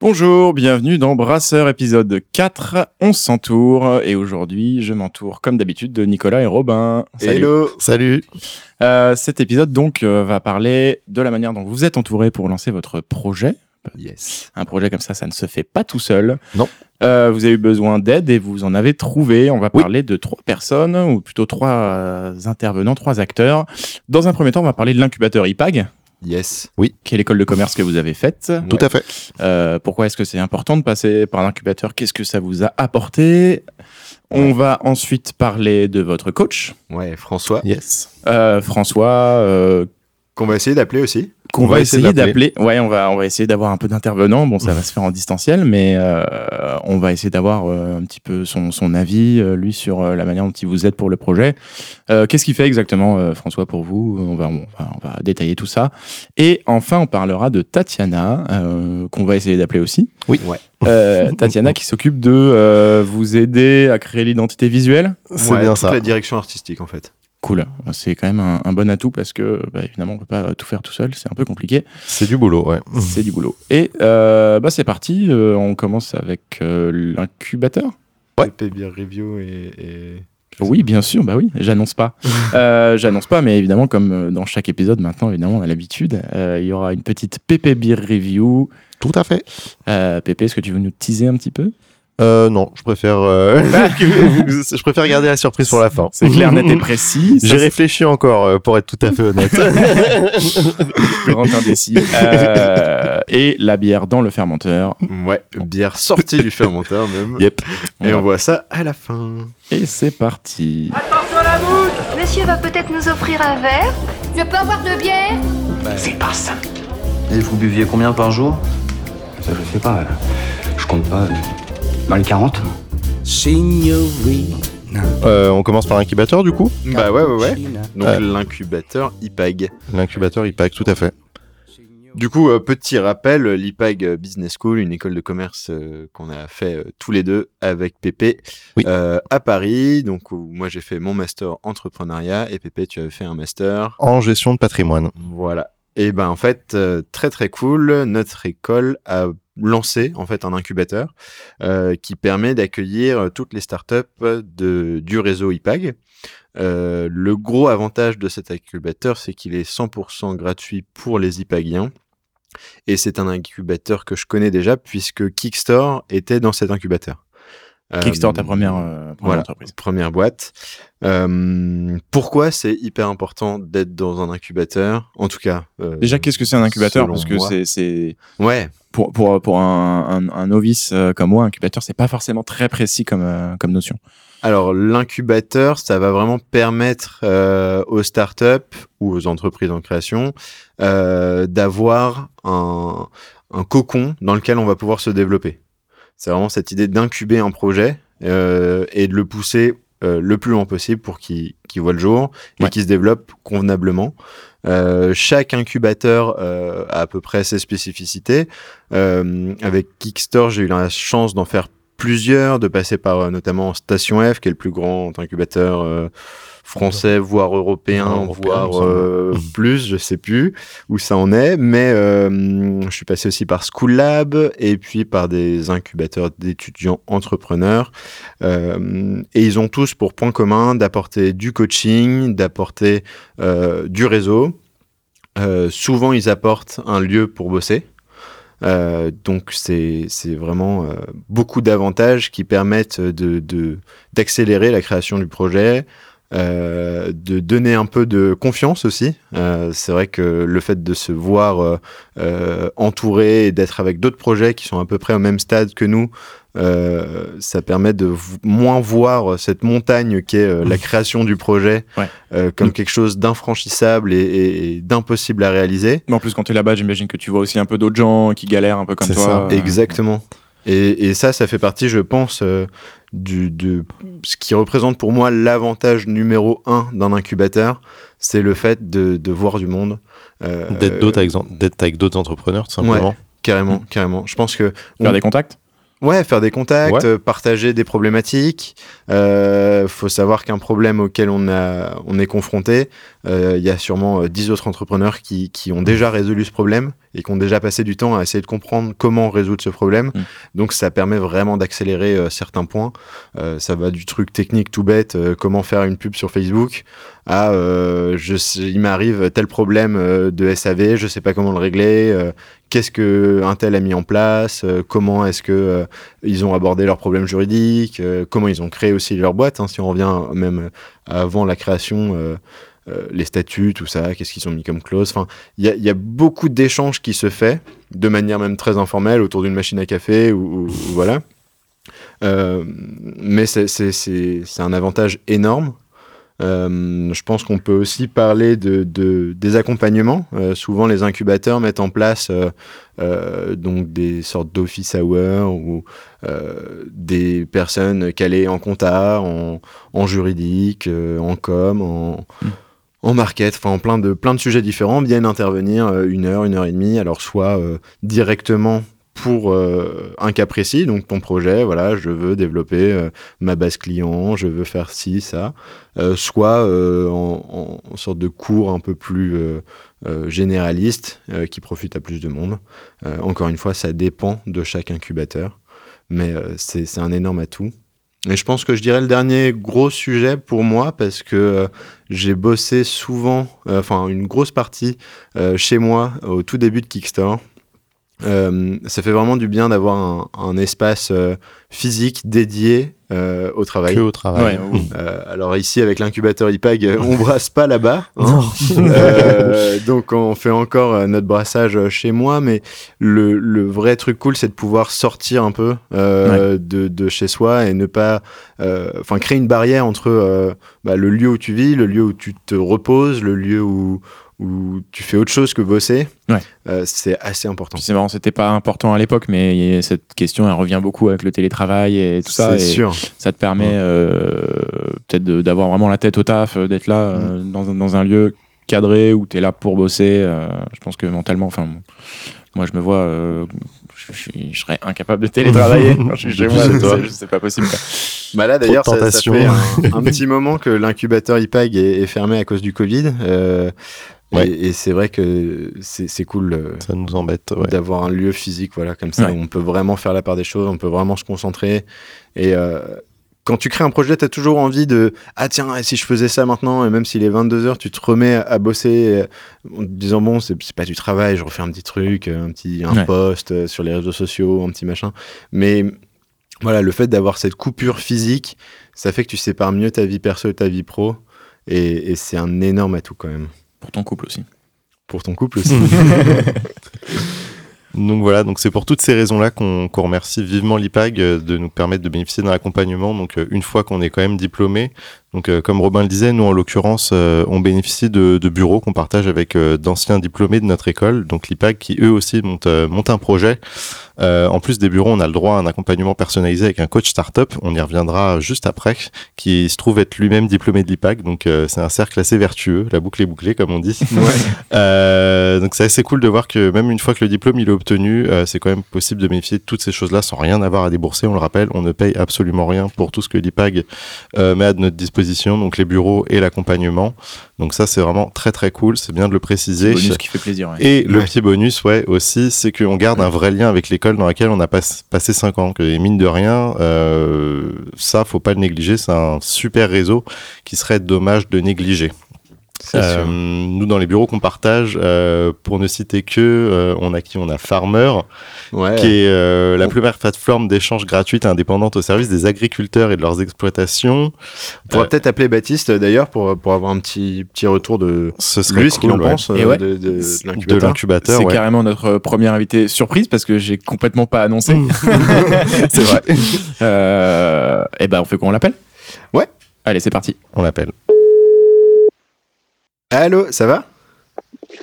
Bonjour, bienvenue dans Brasseur épisode 4, on s'entoure et aujourd'hui je m'entoure comme d'habitude de Nicolas et Robin. Salut. Hello Salut Euh, Cet épisode donc euh, va parler de la manière dont vous êtes entouré pour lancer votre projet. Yes. Un projet comme ça, ça ne se fait pas tout seul. Non. Euh, vous avez eu besoin d'aide et vous en avez trouvé. On va Oui. parler de trois personnes, ou plutôt trois intervenants, trois acteurs. Dans un premier temps, on va parler de l'incubateur IPAG, Yes. qui est l'école de commerce que vous avez faite. Tout à fait. Euh, pourquoi est-ce que c'est important de passer par l'incubateur? Qu'est-ce que ça vous a apporté? On va ensuite parler de votre coach, Ouais, François. Yes. euh, François, euh, Qu'on va essayer d'appeler aussi. Qu'on va, essayer d'appeler. Ouais, on va, on va essayer d'avoir un peu d'intervenants. Bon, ça va se faire en distanciel, mais euh, on va essayer d'avoir euh, un petit peu son, son avis, euh, lui, sur euh, la manière dont il vous aide pour le projet. Euh, Qu'est-ce qu'il fait exactement, euh, François, pour vous? On va, on, va, on va détailler tout ça. Et enfin, on parlera de Tatiana, euh, qu'on va essayer d'appeler aussi. Oui. Ouais. Euh, Tatiana qui s'occupe de euh, vous aider à créer l'identité visuelle. C'est Ouais, bien toute ça. la direction artistique en fait. Cool, c'est quand même un, un bon atout parce que bah, évidemment on peut pas tout faire tout seul, c'est un peu compliqué, C'est du boulot, ouais. c'est du boulot. Et euh, bah, c'est parti, euh, on commence avec euh, l'incubateur. Ouais. PP Beer Review et. et- Oui, bien sûr, bah oui, j'annonce pas. Euh, j'annonce pas, mais évidemment, comme dans chaque épisode maintenant, évidemment, on a l'habitude, euh, il y aura une petite PP Beer Review. Tout à fait. Euh, Pépé, est-ce que tu veux nous teaser un petit peu? Euh, non, je préfère, euh, je préfère garder la surprise pour la fin. C'est clair, net et précis. J'ai réfléchi encore, euh, pour être tout à fait honnête. grand indécis. Euh, et la bière dans le fermenteur. Ouais, bière sortie du fermenteur même. yep. Et on voit ça à la fin. Et c'est parti. Monsieur va peut-être nous offrir un verre Je peux avoir de bière Et vous buviez combien par jour? Ça, je sais pas. Je compte pas. Dans les 40 Euh, on commence par l'incubateur, du coup. Bah ouais, ouais, ouais. Donc Euh. l'incubateur IPAG. L'incubateur, il pack, tout à fait. Du coup, euh, petit rappel, l'IPAG Business School, une école de commerce euh, qu'on a fait euh, tous les deux avec Pépé Oui. euh, à Paris. Donc où moi j'ai fait mon master entrepreneuriat et Pépé tu avais fait un master En gestion de patrimoine. Voilà. Et ben en fait, euh, très très cool, notre école a lancé en fait un incubateur euh, qui permet d'accueillir euh, toutes les startups de, du réseau IPAG. Euh, le gros avantage de cet incubateur, c'est qu'il est 100% gratuit pour les IPAGiens. Et c'est un incubateur que je connais déjà puisque Kickstore était dans cet incubateur. Euh, Kickstart, ta première, euh, première voilà, entreprise. première boîte. Euh, pourquoi c'est hyper important d'être dans un incubateur? En tout cas. Déjà, qu'est-ce que c'est un incubateur? Parce que c'est- Ouais, pour, pour, pour un, un, un novice comme moi, incubateur, c'est pas forcément très précis comme, comme notion. alors l'incubateur, ça va vraiment permettre euh, aux startups ou aux entreprises en création euh, d'avoir un, un cocon dans lequel on va pouvoir se développer. C'est vraiment cette idée d'incuber un projet euh, et de le pousser euh, le plus loin possible pour qu'il qu'il voit le jour et Ouais. qu'il se développe convenablement. Euh, chaque incubateur euh, a à peu près ses spécificités. Euh, avec Kickstore, j'ai eu la chance d'en faire plusieurs, de passer par euh, notamment Station F, qui est le plus grand incubateur euh, français, voire européen, Non, voire euh, plus, je sais plus où ça en est. Mais euh, je suis passé aussi par School Lab et puis par des incubateurs d'étudiants entrepreneurs. Euh, et ils ont tous pour point commun d'apporter du coaching, d'apporter du réseau. Souvent, ils apportent un lieu pour bosser. Euh, donc c'est vraiment euh, beaucoup d'avantages qui permettent de- d'accélérer la création du projet, euh, de donner un peu de confiance aussi. Euh, c'est vrai que le fait de se voir euh, entouré et d'être avec d'autres projets qui sont à peu près au même stade que nous, ça permet de moins voir cette montagne qui est la création du projet Ouais. comme Mm. quelque chose d'infranchissable et, et- et d'impossible à réaliser. Mais en plus, quand tu es là-bas, j'imagine que tu vois aussi un peu d'autres gens qui galèrent un peu comme C'est toi. ça. Exactement. Et, et ça, ça fait partie, je pense, euh, du, de ce qui représente pour moi l'avantage numéro un d'un incubateur, c'est le fait de, de voir du monde. Euh, D'être d'autres avec, d'autres entrepreneurs, tout simplement. Carrément, carrément. Je pense que Faire on- des contacts? Ouais, faire des contacts, Ouais. euh, partager des problématiques. Euh, faut savoir qu'un problème auquel on, a, on est confronté, euh, il y a sûrement euh, 10 autres entrepreneurs qui, qui ont déjà résolu ce problème et qui ont déjà passé du temps à essayer de comprendre comment résoudre ce problème. Mm. Donc ça permet vraiment d'accélérer euh, certains points. Euh, ça va du truc technique tout bête, euh, comment faire une pub sur Facebook, à euh, je il m'arrive tel problème euh, de SAV, je sais pas comment le régler. Qu'est-ce que un tel a mis en place euh, Comment est-ce que euh, ils ont abordé leurs problèmes juridiques euh, Comment ils ont créé aussi leur boîte hein, Si on revient même avant la création, les statuts, tout ça, qu'est-ce qu'ils ont mis comme clause Enfin, il y a, beaucoup d'échanges qui se fait de manière même très informelle autour d'une machine à café ou, voilà. Mais c'est un avantage énorme. Euh, je pense qu'on peut aussi parler de, de- des accompagnements. Euh, souvent, les incubateurs mettent en place euh, donc des sortes d'office hours ou des personnes calées en compta, en, en juridique, en com, en, en market, enfin en plein de, plein de sujets différents, viennent intervenir une heure, une heure et demie. Alors, soit directement pour euh, un cas précis, donc ton projet, voilà, je veux développer euh, ma base client, je veux faire ci, ça, euh, soit en, sorte de cours un peu plus généraliste qui profite à plus de monde. Encore une fois, ça dépend de chaque incubateur, mais c'est un énorme atout. Et je pense que je dirais le dernier gros sujet pour moi, parce que j'ai bossé souvent, enfin une grosse partie chez moi au tout début de Kickstarter. Euh, ça fait vraiment du bien d'avoir un, un espace euh, physique dédié euh, au travail. Que au travail. Ouais, Euh, alors ici avec l'incubateur IPAG, on brasse pas là-bas. hein. Euh, donc on fait encore euh, notre brassage chez moi, mais le, le vrai truc cool, c'est de pouvoir sortir un peu euh, de, de chez soi et ne pas, euh, enfin créer une barrière entre euh, bah, le lieu où tu vis, le lieu où tu te reposes, le lieu où où tu fais autre chose que bosser. Ouais. Euh, c'est assez important. C'est marrant, c'était pas important à l'époque, mais cette question, elle revient beaucoup avec le télétravail et tout ça. C'est sûr. Ça te permet Ouais. euh, peut-être d'avoir vraiment la tête au taf, euh, d'être là euh, dans, un- dans un lieu cadré où tu es là pour bosser. euh, je pense que mentalement, enfin, moi je me vois, euh, je, je suis- je serais incapable de télétravailler quand je suis chez moi. C'est pas possible. quoi. Bah là d'ailleurs, ça, fait un, un petit moment que l'incubateur IPAG est, est fermé à cause du Covid. euh, Ouais. Et, et c'est vrai que c'est c'est cool euh, Ça nous embête. ouais. d'avoir un lieu physique, voilà, comme ça, Ouais. où on peut vraiment faire la part des choses, on peut vraiment se concentrer. Et euh, quand tu crées un projet, tu as toujours envie de Ah tiens, si je faisais ça maintenant, et même s'il est 22h, tu te remets à, bosser euh, en te disant Bon, c'est pas du travail, je refais un petit truc, euh, un petit un Ouais. post euh, sur les réseaux sociaux, un petit machin. Mais voilà, le fait d'avoir cette coupure physique, ça fait que tu sépares mieux ta vie perso et ta vie pro. Et, et c'est un énorme atout quand même. Pour ton couple aussi. Pour ton couple aussi. Donc voilà, donc c'est pour toutes ces raisons-là qu'on remercie vivement l'IPAG euh, de nous permettre de bénéficier d'un accompagnement. Donc euh, une fois qu'on est quand même diplômé, donc euh, comme Robin le disait, nous en l'occurrence, euh, on bénéficie de, de bureaux qu'on partage avec euh, d'anciens diplômés de notre école, donc l'IPAG qui eux aussi montent, euh, montent un projet. En plus des bureaux, on a le droit à un accompagnement personnalisé avec un coach startup. On y reviendra juste après, qui se trouve être lui-même diplômé de l'IPAG. Donc c'est un cercle assez vertueux, la boucle est bouclée comme on dit. Donc c'est assez cool de voir que même une fois que le diplôme il est obtenu, c'est quand même possible de bénéficier de toutes ces choses-là sans rien avoir à débourser. On le rappelle, on ne paye absolument rien pour tout ce que l'IPAG met à notre disposition, donc les bureaux et l'accompagnement. Donc ça c'est vraiment très très cool, c'est bien de le préciser. Bonus qui fait plaisir. ouais. Et le petit bonus, ouais, aussi, c'est qu'on garde un vrai lien avec l'école dans laquelle on a pas- passé 5 ans. Et mine de rien, euh, ça, faut pas le négliger. C'est un super réseau qui serait dommage de négliger. C'est Euh, nous, dans les bureaux qu'on partage, euh, pour ne citer que, euh, on a qui? On a Farmer, Ouais. qui est euh, la plus plateforme d'échange gratuite et indépendante au service des agriculteurs et de leurs exploitations. On pourrait Euh, peut-être appeler Baptiste d'ailleurs pour, pour avoir un petit, petit retour de Ce serait lui, ce qu'il cool, en ouais. pense ouais. de, de- l'incubateur. C'est ouais. carrément notre euh, premier invité surprise parce que j'ai complètement pas annoncé. C'est vrai. Euh, et ben on fait quoi? On l'appelle? Ouais. Allez, c'est parti. On l'appelle. Allô, ça va?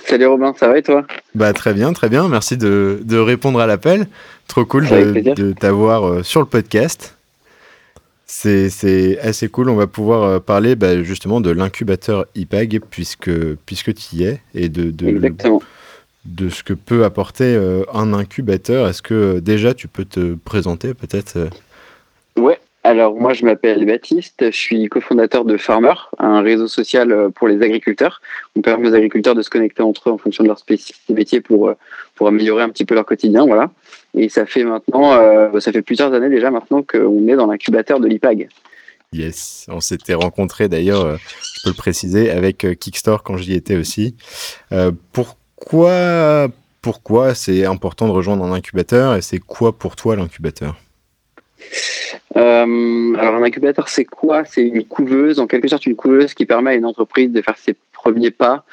Salut Robin, ça va et toi? Bah très bien, très bien. Merci de, de répondre à l'appel. Trop cool de, t'avoir euh, sur le podcast. C'est assez cool. On va pouvoir euh, parler bah, justement de l'incubateur IPAG puisque, puisque tu y es et de, de, Exactement. de ce que peut apporter euh, un incubateur. Est-ce que déjà tu peux te présenter peut-être Ouais. Alors moi je m'appelle Baptiste, je suis cofondateur de Farmer, un réseau social euh, pour les agriculteurs. On permet aux agriculteurs de se connecter entre eux en fonction de leur spécificité métier pour euh, pour améliorer un petit peu leur quotidien, voilà. Et ça fait maintenant, euh, ça fait plusieurs années déjà maintenant qu'on est dans l'incubateur de l'IPAG. Yes, on s'était rencontrés d'ailleurs, je peux le préciser, avec Kickstore quand j'y étais aussi. Pourquoi pourquoi c'est important de rejoindre un incubateur et c'est quoi pour toi l'incubateur? Euh, alors un incubateur, c'est quoi? C'est une couveuse, en quelque sorte une couveuse qui permet à une entreprise de faire ses premiers pas.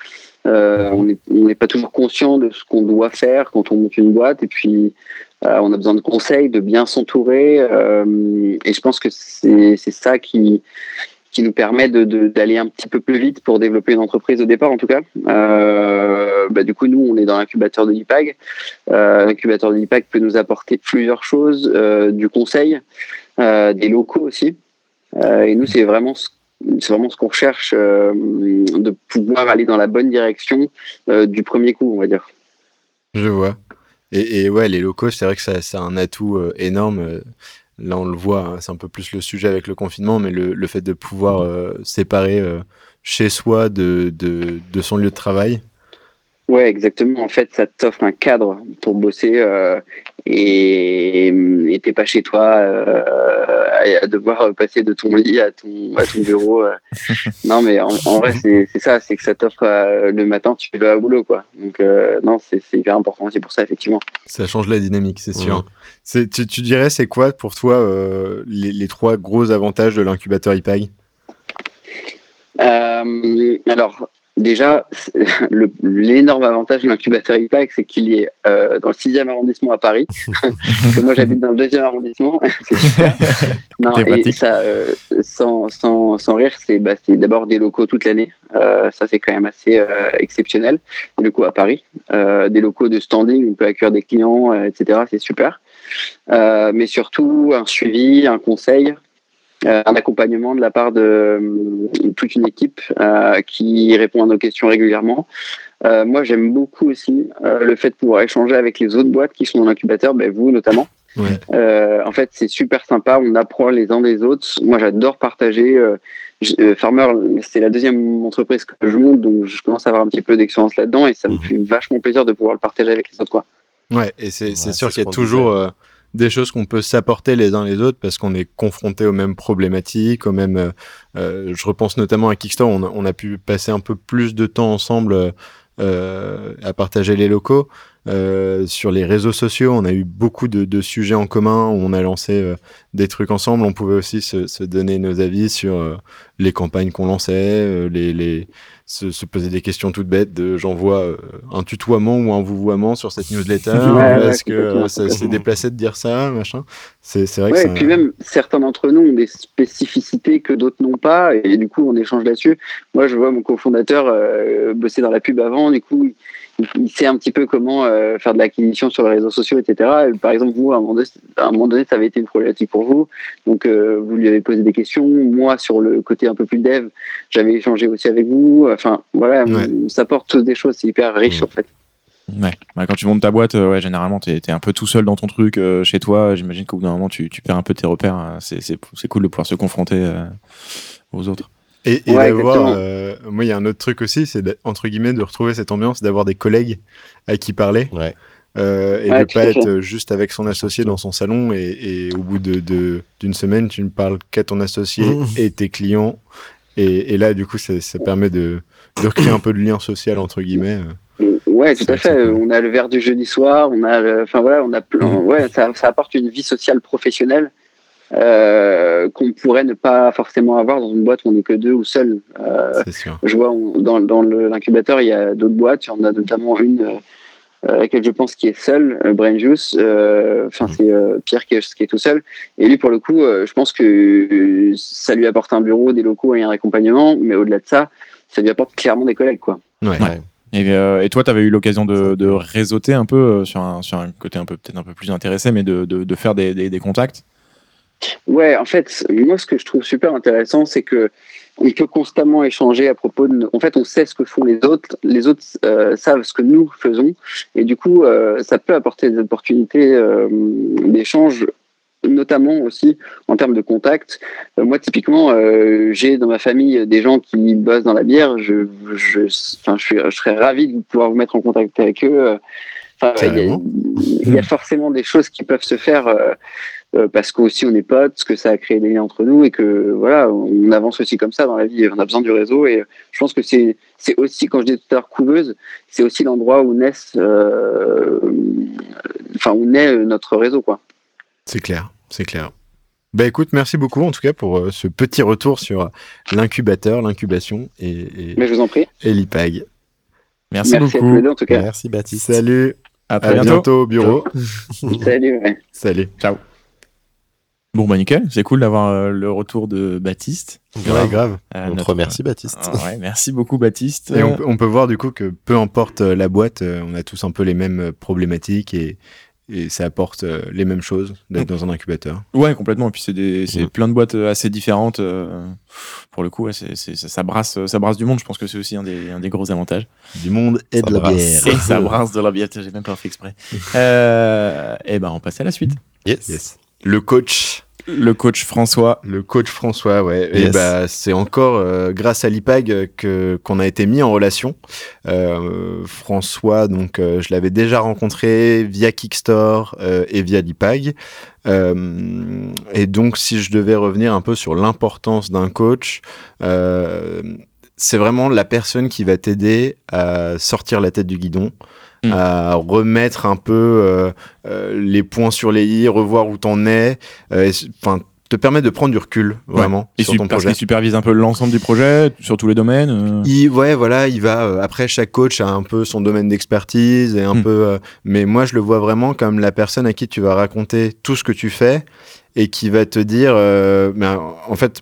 Euh, on n'est pas toujours conscient de ce qu'on doit faire quand on monte une boîte. Et puis euh, on a besoin de conseils, de bien s'entourer. Et je pense que c'est ça qui qui nous permet d'aller un petit peu plus vite pour développer une entreprise au départ en tout cas. Euh, bah, du coup nous on est dans l'incubateur de l'IPAG. Euh, l'incubateur de l'IPAG peut nous apporter plusieurs choses, euh, du conseil, des locaux aussi. Et nous, c'est vraiment ce c'est vraiment ce qu'on recherche, de pouvoir aller dans la bonne direction du premier coup, on va dire. Je vois. Et, ouais, les locaux, c'est vrai que ça, ça a un atout énorme. Là, on le voit, hein, c'est un peu plus le sujet avec le confinement, mais le, fait de pouvoir euh, séparer euh, chez soi de son lieu de travail. Ouais, exactement. En fait, ça t'offre un cadre pour bosser euh, et et t'es pas chez toi euh, à, à devoir passer de ton lit à ton, à ton bureau. euh. non, mais en, en vrai, c'est c'est ça, c'est que ça t'offre euh, le matin, tu vas au boulot, quoi. Donc, euh, non, c'est c'est hyper important aussi pour ça, effectivement. Ça change la dynamique, c'est sûr. Ouais. C'est- Tu, tu dirais, c'est quoi pour toi euh, les, les trois gros avantages de l'incubateur IPAG Euh, alors, déjà, l'énorme avantage de l'incubateur IPAC, c'est qu'il est euh, dans le 6e arrondissement à Paris. Que moi, j'habite dans le 2e arrondissement. c'est super. Non, et ça, euh, sans, sans, sans rire, c'est bah, c'est d'abord des locaux toute l'année. Euh, ça, c'est quand même assez euh, exceptionnel. Des locaux à Paris, euh, des locaux de standing, on peut accueillir des clients, euh, etc. C'est super. Euh, mais surtout, un suivi, un conseil, un accompagnement de la part de euh, toute une équipe euh, qui répond à nos questions régulièrement. Euh, moi, j'aime beaucoup aussi euh, le fait de pouvoir échanger avec les autres boîtes qui sont dans l'incubateur, ben, vous notamment. Ouais. Euh, en fait, c'est super sympa. On apprend les uns des autres. Moi, j'adore partager. Euh, euh, Farmer, c'est la deuxième entreprise que je monte, donc je commence à avoir un petit peu d'expérience là-dedans et ça me Mhm. fait vachement plaisir de pouvoir le partager avec les autres. Quoi. Ouais, et c'est Ouais, sûr qu'il y a toujours euh, des choses qu'on peut s'apporter les uns les autres parce qu'on est confronté aux mêmes problématiques, aux mêmes. euh, euh, je repense notamment à Kickstarter, on a, pu passer un peu plus de temps ensemble euh, à partager les locaux. Euh, sur les réseaux sociaux, on a eu beaucoup de, de sujets en commun où on a lancé euh, des trucs ensemble. On pouvait aussi se, se donner nos avis sur euh, les campagnes qu'on lançait, les, les, se, se poser des questions toutes bêtes de j'envoie un tutoiement ou un vouvoiement sur cette newsletter Ouais, ouais, est-ce que ça s'est déplacé de dire ça machin? C'est vrai Ouais, que et puis même certains d'entre nous ont des spécificités que d'autres n'ont pas, et du coup on échange là-dessus. Moi, je vois mon cofondateur bosser dans la pub avant, du coup il, il sait un petit peu comment euh, faire de l'acquisition sur les réseaux sociaux, etc. Et par exemple, vous, à un moment donné, à un moment donné, ça avait été une problématique pour vous, donc euh, vous lui avez posé des questions. Moi, sur le côté un peu plus dev, j'avais échangé aussi avec vous. Enfin, voilà, Ouais. s'apporte tous des choses, c'est hyper riche en fait. Ouais. Ouais, quand tu montes ta boîte, euh, ouais, généralement, t'es es un peu tout seul dans ton truc euh, chez toi. J'imagine qu'au bout d'un moment, tu, tu perds un peu tes repères. euh, C'est cool de pouvoir se confronter aux autres. Et, et Ouais, d'avoir euh, moi il y a un autre truc aussi c'est de- entre guillemets de retrouver cette ambiance d'avoir des collègues à qui parler Ouais. euh, et Ouais, de pas être juste avec son associé dans son salon et, et au bout de d'une semaine tu ne parles qu'à ton associé et tes clients et, et là du coup ça, ça permet de de recréer un peu de lien social entre guillemets euh. Ouais, tout à fait. On a le verre du jeudi soir, on a, enfin voilà, on a plein. Mhm. Ouais, ça, ça apporte une vie sociale professionnelle euh, qu'on pourrait ne pas forcément avoir dans une boîte où on n'est que deux ou seul. Euh, c'est sûr je vois on- dans, l'incubateur, il y a d'autres boîtes. Il y en a notamment une euh, à laquelle je pense qui est seule, euh, Brain Juice. Euh, Enfin, c'est euh, Pierre qui est, qui est tout seul. Et lui, pour le coup, euh, je pense que ça lui apporte un bureau, des locaux et un accompagnement. Mais au-delà de ça, ça lui apporte clairement des collègues, quoi. ouais, Ouais. Et, euh, et toi, tu avais eu l'occasion de, de réseauter un peu euh, sur, un, sur un côté un peu peut-être un peu plus intéressé, mais de, de, de faire des, des, des contacts? Ouais, en fait, moi, ce que je trouve super intéressant, c'est que on peut constamment échanger à propos de. En fait, on sait ce que font les autres, les autres euh, savent ce que nous faisons, et du coup, euh, ça peut apporter des opportunités euh, d'échange, notamment aussi en termes de contact. Moi, typiquement, j'ai dans ma famille des gens qui bossent dans la bière. Je, je, je, je serais ravi de pouvoir vous mettre en contact avec eux. Enfin, il y, a- y forcément des choses qui peuvent se faire. euh, euh, parce qu'aussi on est potes, que ça a créé des liens entre nous et que voilà, on avance aussi comme ça dans la vie. On a besoin du réseau et je pense que c'est c'est aussi quand je disais tout à l'heure couveuse, c'est aussi l'endroit où naissent, euh, enfin où naît notre réseau quoi. C'est clair, c'est clair. Bah écoute, merci beaucoup en tout cas pour euh, ce petit retour sur euh, l'incubateur, l'incubation et, et, Mais je vous en prie. et l'IPAG. Merci, Merci à tous beaucoup. les deux en tout cas. Merci Baptiste. Salut, À bientôt. bientôt au bureau. Salut. ouais. Salut. Bon, bah nickel. C'est cool d'avoir euh, le retour de Baptiste. Ouais, grave. Euh, On te notre- remercie Baptiste. Ah ouais, merci beaucoup, Baptiste. Et on, peut- on peut voir du coup que peu importe euh, la boîte, euh, on a tous un peu les mêmes euh, problématiques et, et ça apporte euh, les mêmes choses d'être dans un incubateur. Ouais, complètement. Et puis c'est des, c'est Ouais. plein de boîtes euh, assez différentes. euh, pour le coup, ouais, c'est, c'est- ça, ça brasse, ça brasse du monde. Je pense que c'est aussi un des, un des gros avantages. Du monde et Ça de la brasse. bière. Et ça brasse de la bière. J'ai même pas fait exprès. Euh, et ben, on passe à la suite. Yes. Yes. Le coach, Le coach François. le coach François, ouais. Et bah c'est encore euh, grâce à l'IPAG que qu'on a été mis en relation. Euh, François, donc euh, je l'avais déjà rencontré via Kickstore euh, et via l'IPAG. Euh, et donc si je devais revenir un peu sur l'importance d'un coach, euh, c'est vraiment la personne qui va t'aider à sortir la tête du guidon, Mm. à remettre un peu euh, euh, les points sur les i, revoir où t'en es, euh, enfin te permettre de prendre du recul vraiment Et sur su- ton parce projet. qu'il supervise un peu l'ensemble du projet sur tous les domaines. euh. Il, ouais, voilà, il va. euh, après, chaque coach a un peu son domaine d'expertise et un Mm. peu. euh, mais moi, je le vois vraiment comme la personne à qui tu vas raconter tout ce que tu fais et qui va te dire, euh, ben, en fait,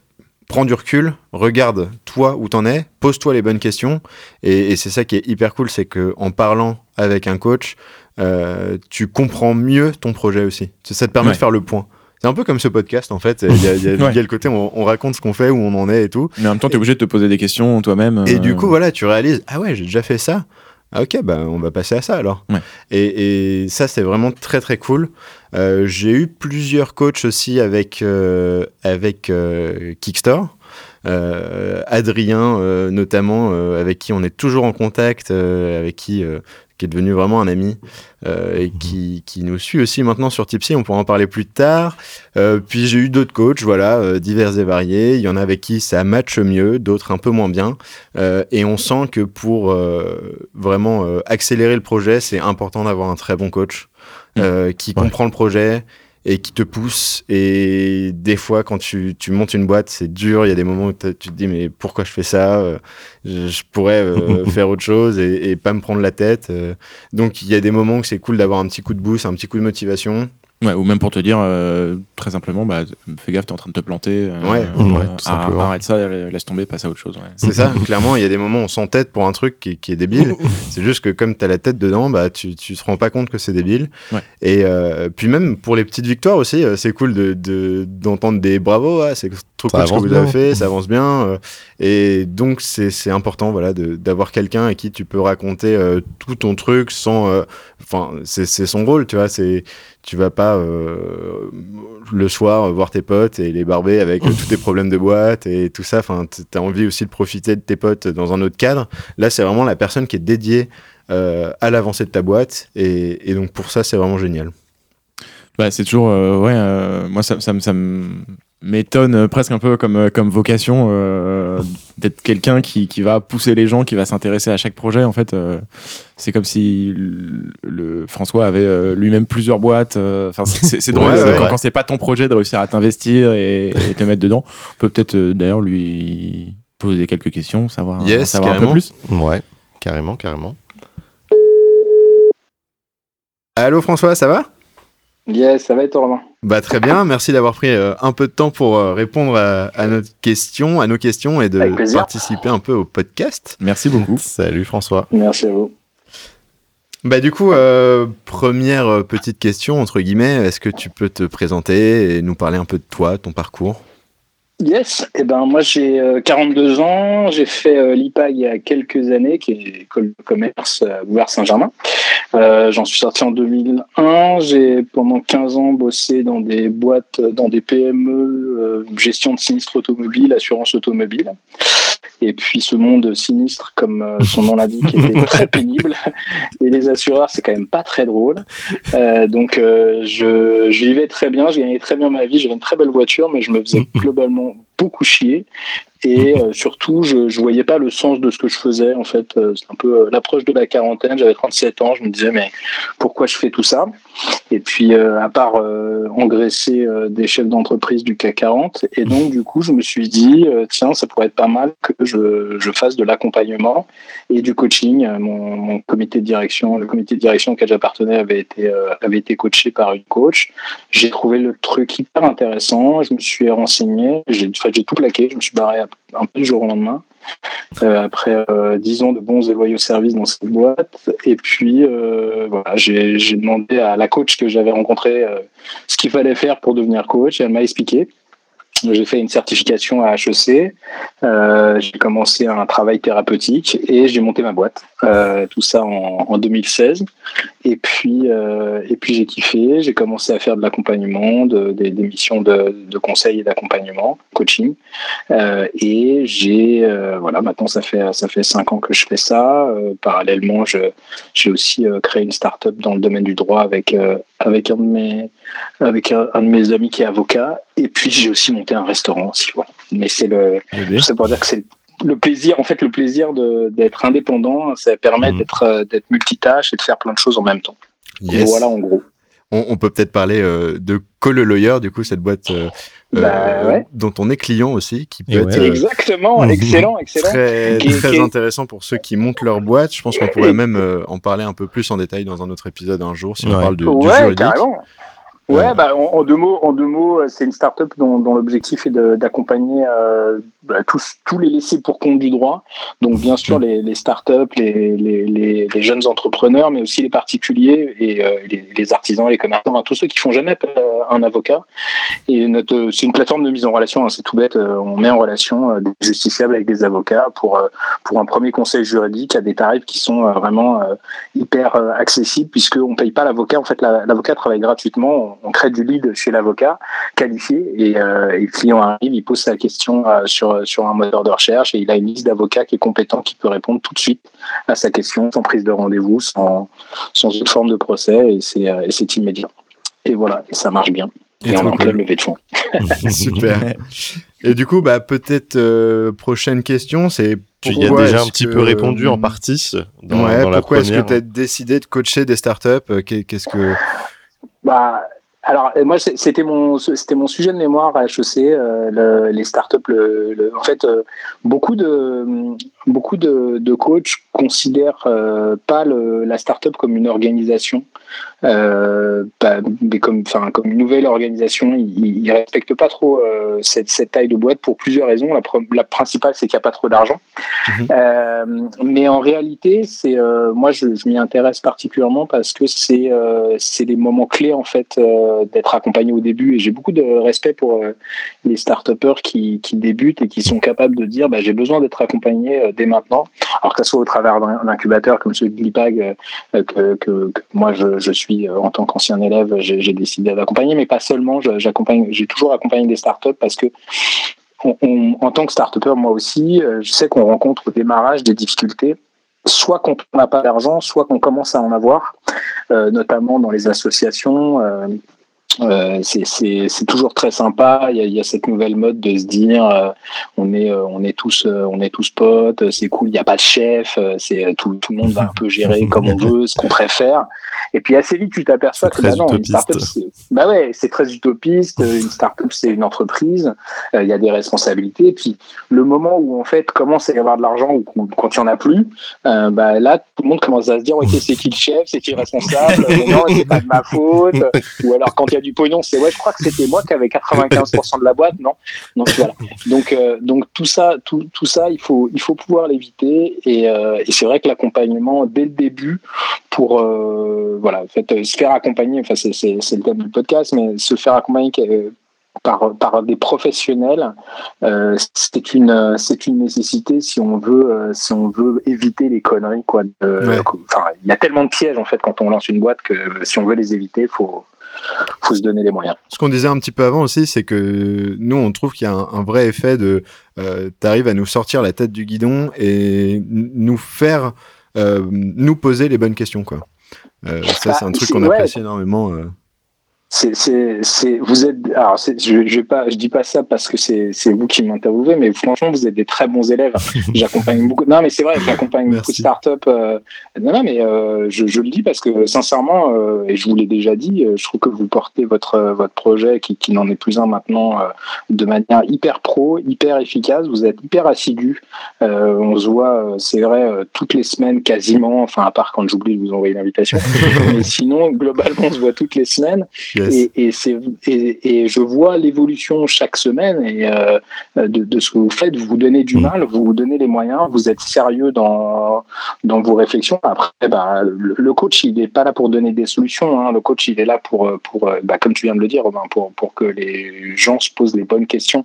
prends du recul, regarde toi où t'en es, pose-toi les bonnes questions. Et, et c'est ça qui est hyper cool, c'est que en parlant avec un coach, euh, tu comprends mieux ton projet aussi. Ça te permet Ouais. de faire le point. C'est un peu comme ce podcast, en fait. Il y a, il y a- il y a Ouais. le côté, on, on raconte ce qu'on fait, où on en est et tout. Mais en même temps, tu es obligé de te poser des questions toi-même. Et euh, du coup, voilà, tu réalises, ah ouais, j'ai déjà fait ça. Ah ok, bah, on va passer à ça alors. Ouais. Et, et ça, c'est vraiment très très cool. Euh, j'ai eu plusieurs coachs aussi avec, euh, avec euh, Kickstore. Euh, Adrien, notamment, avec qui on est toujours en contact, avec qui, qui est devenu vraiment un ami euh, et qui, qui nous suit aussi maintenant sur Tipsy. On pourra en parler plus tard. Euh, puis j'ai eu d'autres coachs, voilà, euh, divers et variés. Il y en a avec qui ça matche mieux, d'autres un peu moins bien. Et on sent que pour vraiment accélérer le projet, c'est important d'avoir un très bon coach qui Ouais. comprend le projet et qui te pousse. Et des fois, quand tu, tu montes une boîte, c'est dur. Il y a des moments où tu te dis, mais pourquoi je fais ça Euh, je, je pourrais euh, faire autre chose et, et pas me prendre la tête. Euh, donc, il y a des moments où c'est cool d'avoir un petit coup de boost, un petit coup de motivation. Ouais, ou même pour te dire, euh, très simplement, bah, fais gaffe, t'es en train de te planter. euh, Ouais, ouais, euh, tout simplement. Arrête ça, laisse tomber, passe à autre chose. ouais. C'est ça, clairement, il y a des moments où on s'entête pour un truc qui, qui est débile. C'est juste que comme tu as la tête dedans, bah, tu, tu te rends pas compte que c'est débile. Ouais. Et euh, puis même pour les petites victoires aussi, euh, c'est cool de- de- d'entendre des bravos, ah, c'est trop cool ce que vous avez fait, ça avance bien. euh, et donc c'est important voilà, d'avoir quelqu'un à qui tu peux raconter euh, tout ton truc sans... euh, Enfin, c'est c'est son rôle, tu vois. Tu vas pas euh, le soir euh, voir tes potes et les barber avec euh, tous tes problèmes de boîte et tout ça. Enfin, t- t'as envie aussi de profiter de tes potes dans un autre cadre. Là, c'est vraiment la personne qui est dédiée euh, à l'avancée de ta boîte et, et donc pour ça, c'est vraiment génial. Bah, c'est toujours, euh, ouais, euh, moi ça, ça, ça me m'étonne euh, presque un peu comme, euh, comme vocation euh, d'être quelqu'un qui, qui va pousser les gens, qui va s'intéresser à chaque projet. En fait, euh, c'est comme si le, le François avait euh, lui-même plusieurs boîtes. Enfin, c'est- c'est c'est drôle Ouais, ouais, quand, ouais. quand c'est pas ton projet de réussir à t'investir et, et te mettre dedans. On peut peut-être euh, d'ailleurs lui poser quelques questions, savoir, Yes, savoir un peu plus. Ouais, carrément, carrément. Allô François, ça va? Yes, ça va être Romain? Bah très bien, merci d'avoir pris euh, un peu de temps pour euh, répondre à, à notre question, à nos questions et de participer un peu au podcast. Merci beaucoup. Salut François. Merci à vous. Bah du coup, euh, première petite question entre guillemets, est-ce que tu peux te présenter et nous parler un peu de toi, ton parcours? Yes, et ben moi j'ai euh, 42 ans, j'ai fait euh, l'IPA il y a quelques années, qui est école de commerce à Bouvard-Saint-Germain. Euh, J'en suis sorti en 2001, j'ai pendant 15 ans bossé dans des boîtes, dans des PME, euh, gestion de sinistre automobile, assurance automobile. Et puis ce monde sinistre, comme euh, son nom l'indique, était très pénible. Et les assureurs, c'est quand même pas très drôle. Euh, donc euh, je, je vivais très bien, je gagnais très bien ma vie, j'avais une très belle voiture, mais je me faisais globalement beaucoup chier. Et euh, surtout, je, je voyais pas le sens de ce que je faisais. En fait, Euh, c'est un peu euh, l'approche de la quarantaine. J'avais 37 ans, je me disais mais pourquoi je fais tout ça? Et puis à part engraisser des chefs d'entreprise du CAC 40, et donc du coup, je me suis dit tiens, ça pourrait être pas mal que je, je fasse de l'accompagnement et du coaching. Mon, mon comité de direction, le comité de direction auquel j'appartenais avait été avait été coaché par une coach. J'ai trouvé le truc hyper intéressant. Je me suis renseigné. J'ai en fait, tout plaqué. Je me suis barré un peu du jour au lendemain. Euh, après euh, 10 ans de bons et loyaux services dans cette boîte. Et puis, euh, voilà, j'ai demandé à la coach que j'avais rencontrée ce qu'il fallait faire pour devenir coach. Et elle m'a expliqué. J'ai fait une certification à HEC. Euh, j'ai commencé un travail thérapeutique et j'ai monté ma boîte. Euh, tout ça en, en 2016. Et puis, euh, puis j'ai kiffé. J'ai commencé à faire de l'accompagnement, de, des, missions de, conseil et d'accompagnement, coaching. Et j'ai, voilà, maintenant ça fait ça fait cinq ans que je fais ça. Parallèlement, j'ai aussi créé une start-up dans le domaine du droit avec avec un de mes avec un de mes amis qui est avocat. Et puis j'ai aussi monté un restaurant aussi. Voilà. Mais c'est le, c'est pour dire que c'est le plaisir, en fait, le plaisir de- d'être indépendant, ça permet d'être euh, d'être multitâche et de faire plein de choses en même temps. Yes. Voilà en gros. On, on peut peut-être parler euh, de Call a Lawyer, du coup, cette boîte euh, Bah, euh, ouais. dont on est client aussi, qui peut Et être ouais. euh, Exactement, Mhm. excellent, excellent. très, Qui- très qui intéressant pour ceux qui montent leur boîte. Je pense qu'on pourrait même euh, en parler un peu plus en détail dans un autre épisode un jour si on parle de, du juridique. carrément. Ouais, bah, en, en deux mots, en deux mots, euh, c'est une start-up dont, dont l'objectif est d'accompagner euh, bah, tous, tous les laissés pour compte du droit. Donc, bien sûr, les, les start-up, les, les, les, les jeunes entrepreneurs, mais aussi les particuliers et euh, les, les artisans, les commerçants, enfin, tous ceux qui font jamais appel à un avocat. Et notre, c'est une plateforme de mise en relation. hein, c'est tout bête. euh, on met en relation euh, des justiciables avec des avocats pour euh, pour un premier conseil juridique à des tarifs qui sont euh, vraiment euh, hyper euh, accessibles puisque on paye pas l'avocat. En fait, la- l'avocat travaille gratuitement. On, crée du lead chez l'avocat qualifié et, euh, et le client arrive, il pose sa question euh, sur sur un moteur de recherche et il a une liste d'avocats qui est compétent qui peut répondre tout de suite à sa question sans prise de rendez-vous, sans sans autre forme de procès et c'est euh, et c'est immédiat. Et voilà, et ça marche bien. Et Et, on est en cool. pleine levée de fonds. Super. Et du coup, bah, peut-être euh, prochaine question, c'est Tu y as pourquoi déjà un petit que- peu répondu en partie dans, ouais, dans la pourquoi est-ce que tu as décidé de coacher des startups qu'est- Qu'est-ce que Bah, alors euh, moi c'était mon c'était mon sujet de mémoire à HEC euh, le- les startups le, le- en fait euh, beaucoup de beaucoup de, de coachs considèrent euh, pas le, la startup comme une organisation euh, mais comme une nouvelle organisation. Ils, ils respectent pas trop euh, cette, cette taille de boîte pour plusieurs raisons. La, principale c'est qu'il n'y a pas trop d'argent. Mhm. mais en réalité, c'est moi je, je m'y intéresse particulièrement parce que c'est c'est les moments clés en fait d'être accompagné au début. Et j'ai beaucoup de respect pour les start-upers qui, qui débutent et qui sont capables de dire bah, j'ai besoin d'être accompagné maintenant alors que ce soit au travers d'un incubateur comme celui de l'IPAG euh, que, que, que moi je, je suis euh, en tant qu'ancien élève j'ai décidé d'accompagner mais pas seulement j'accompagne j'ai toujours accompagné des startups parce que en tant que start-upper, moi aussi, euh, je sais qu'on rencontre au démarrage des difficultés, soit quand on n'a pas d'argent, soit qu'on commence à en avoir, euh, notamment dans les associations. euh, euh, c'est- toujours très sympa. Il y, a, il y a cette nouvelle mode de se dire, euh, on est, euh, on est tous, euh, on est tous potes. C'est cool. Il n'y a pas de chef. C'est tout, tout le monde va un peu gérer comme on veut, ce qu'on préfère. Et puis assez vite, tu t'aperçois que bah non, une startup, c'est bah ouais, c'est très utopiste. Une startup, c'est une entreprise. Il y a des responsabilités. Et puis le moment où en fait commence à y avoir de l'argent ou quand il n'y en a plus, bah là tout le monde commence à se dire ok c'est qui le chef, c'est qui le responsable, non c'est pas de ma faute. Ou alors quand il y a du du pognon, c'est ouais, je crois que c'était moi qui avait 95% de la boîte, non? Donc. Donc euh, donc tout ça, tout, tout ça, il faut il faut pouvoir l'éviter et, euh, c'est vrai que l'accompagnement dès le début pour euh, voilà, en fait, se faire accompagner. Enfin, c'est le thème du podcast, mais se faire accompagner par, par des professionnels, euh, c'est une c'est une nécessité si on veut euh, si on veut éviter les conneries quoi. de- Ouais. Enfin, il y a tellement de pièges en fait quand on lance une boîte que si on veut les éviter, faut faut se donner les moyens. Ce qu'on disait un petit peu avant aussi, c'est que nous, on trouve qu'il y a un, un vrai effet de, euh, t'arrives à nous sortir la tête du guidon et nous faire, nous poser les bonnes questions, quoi. Ça, Bah, c'est un truc qu'on ouais. apprécie énormément. C'est, c'est, c'est, vous êtes, alors, c'est, je, je vais pas, je dis pas ça parce que c'est, c'est vous qui m'interviewez, mais franchement, vous êtes des très bons élèves. J'accompagne beaucoup, non, mais c'est vrai, j'accompagne beaucoup de startups. Euh, non, non, mais euh, je, je le dis parce que sincèrement, euh, et je vous l'ai déjà dit, euh, je trouve que vous portez votre, euh, votre projet, qui, qui n'en est plus un maintenant, euh, de manière hyper pro, hyper efficace. Vous êtes hyper assidu. Euh, on se voit, c'est vrai, euh, toutes les semaines quasiment, enfin, à part quand j'oublie de vous envoyer l'invitation. mais sinon, globalement, on se voit toutes les semaines. Yes. Et, et, et, et je vois l'évolution chaque semaine et, euh, de, de ce que vous faites. Vous vous donnez du Mm. mal, vous vous donnez les moyens, vous êtes sérieux dans, dans vos réflexions. Après, bah, le, le coach, il n'est pas là pour donner des solutions. Hein. Le coach, il est là pour, pour bah, comme tu viens de le dire, Robin, pour, pour que les gens se posent les bonnes questions.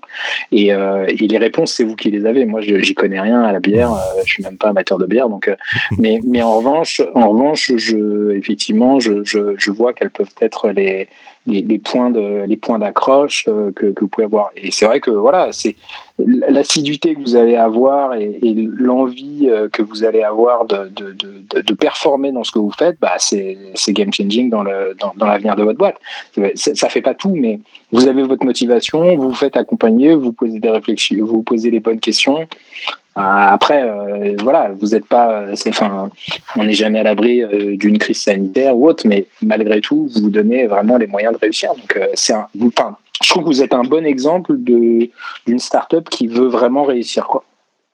Et, euh, les réponses, c'est vous qui les avez. Moi, j'y connais rien à la bière. euh, je suis même pas amateur de bière. Donc, euh, mais, mais en revanche, en revanche, je, effectivement, je, je, je vois quelles peuvent être les, les, points de les points d'accroche euh, que, que vous pouvez avoir. Et c'est vrai que voilà c'est l'assiduité que vous allez avoir et, l'envie euh, que vous allez avoir de, de, de, performer dans ce que vous faites bah c'est game changing dans le dans, l'avenir de votre boîte. Ça, fait pas tout mais vous avez votre motivation vous vous faites accompagner vous posez des réflexions vous posez les bonnes questions après, euh, voilà, vous n'êtes pas, c'est, enfin, on n'est jamais à l'abri euh, d'une crise sanitaire ou autre, mais malgré tout, vous vous donnez vraiment les moyens de réussir. Donc, euh, c'est un, vous- enfin, je trouve que vous êtes un bon exemple de d'une startup qui veut vraiment réussir, quoi.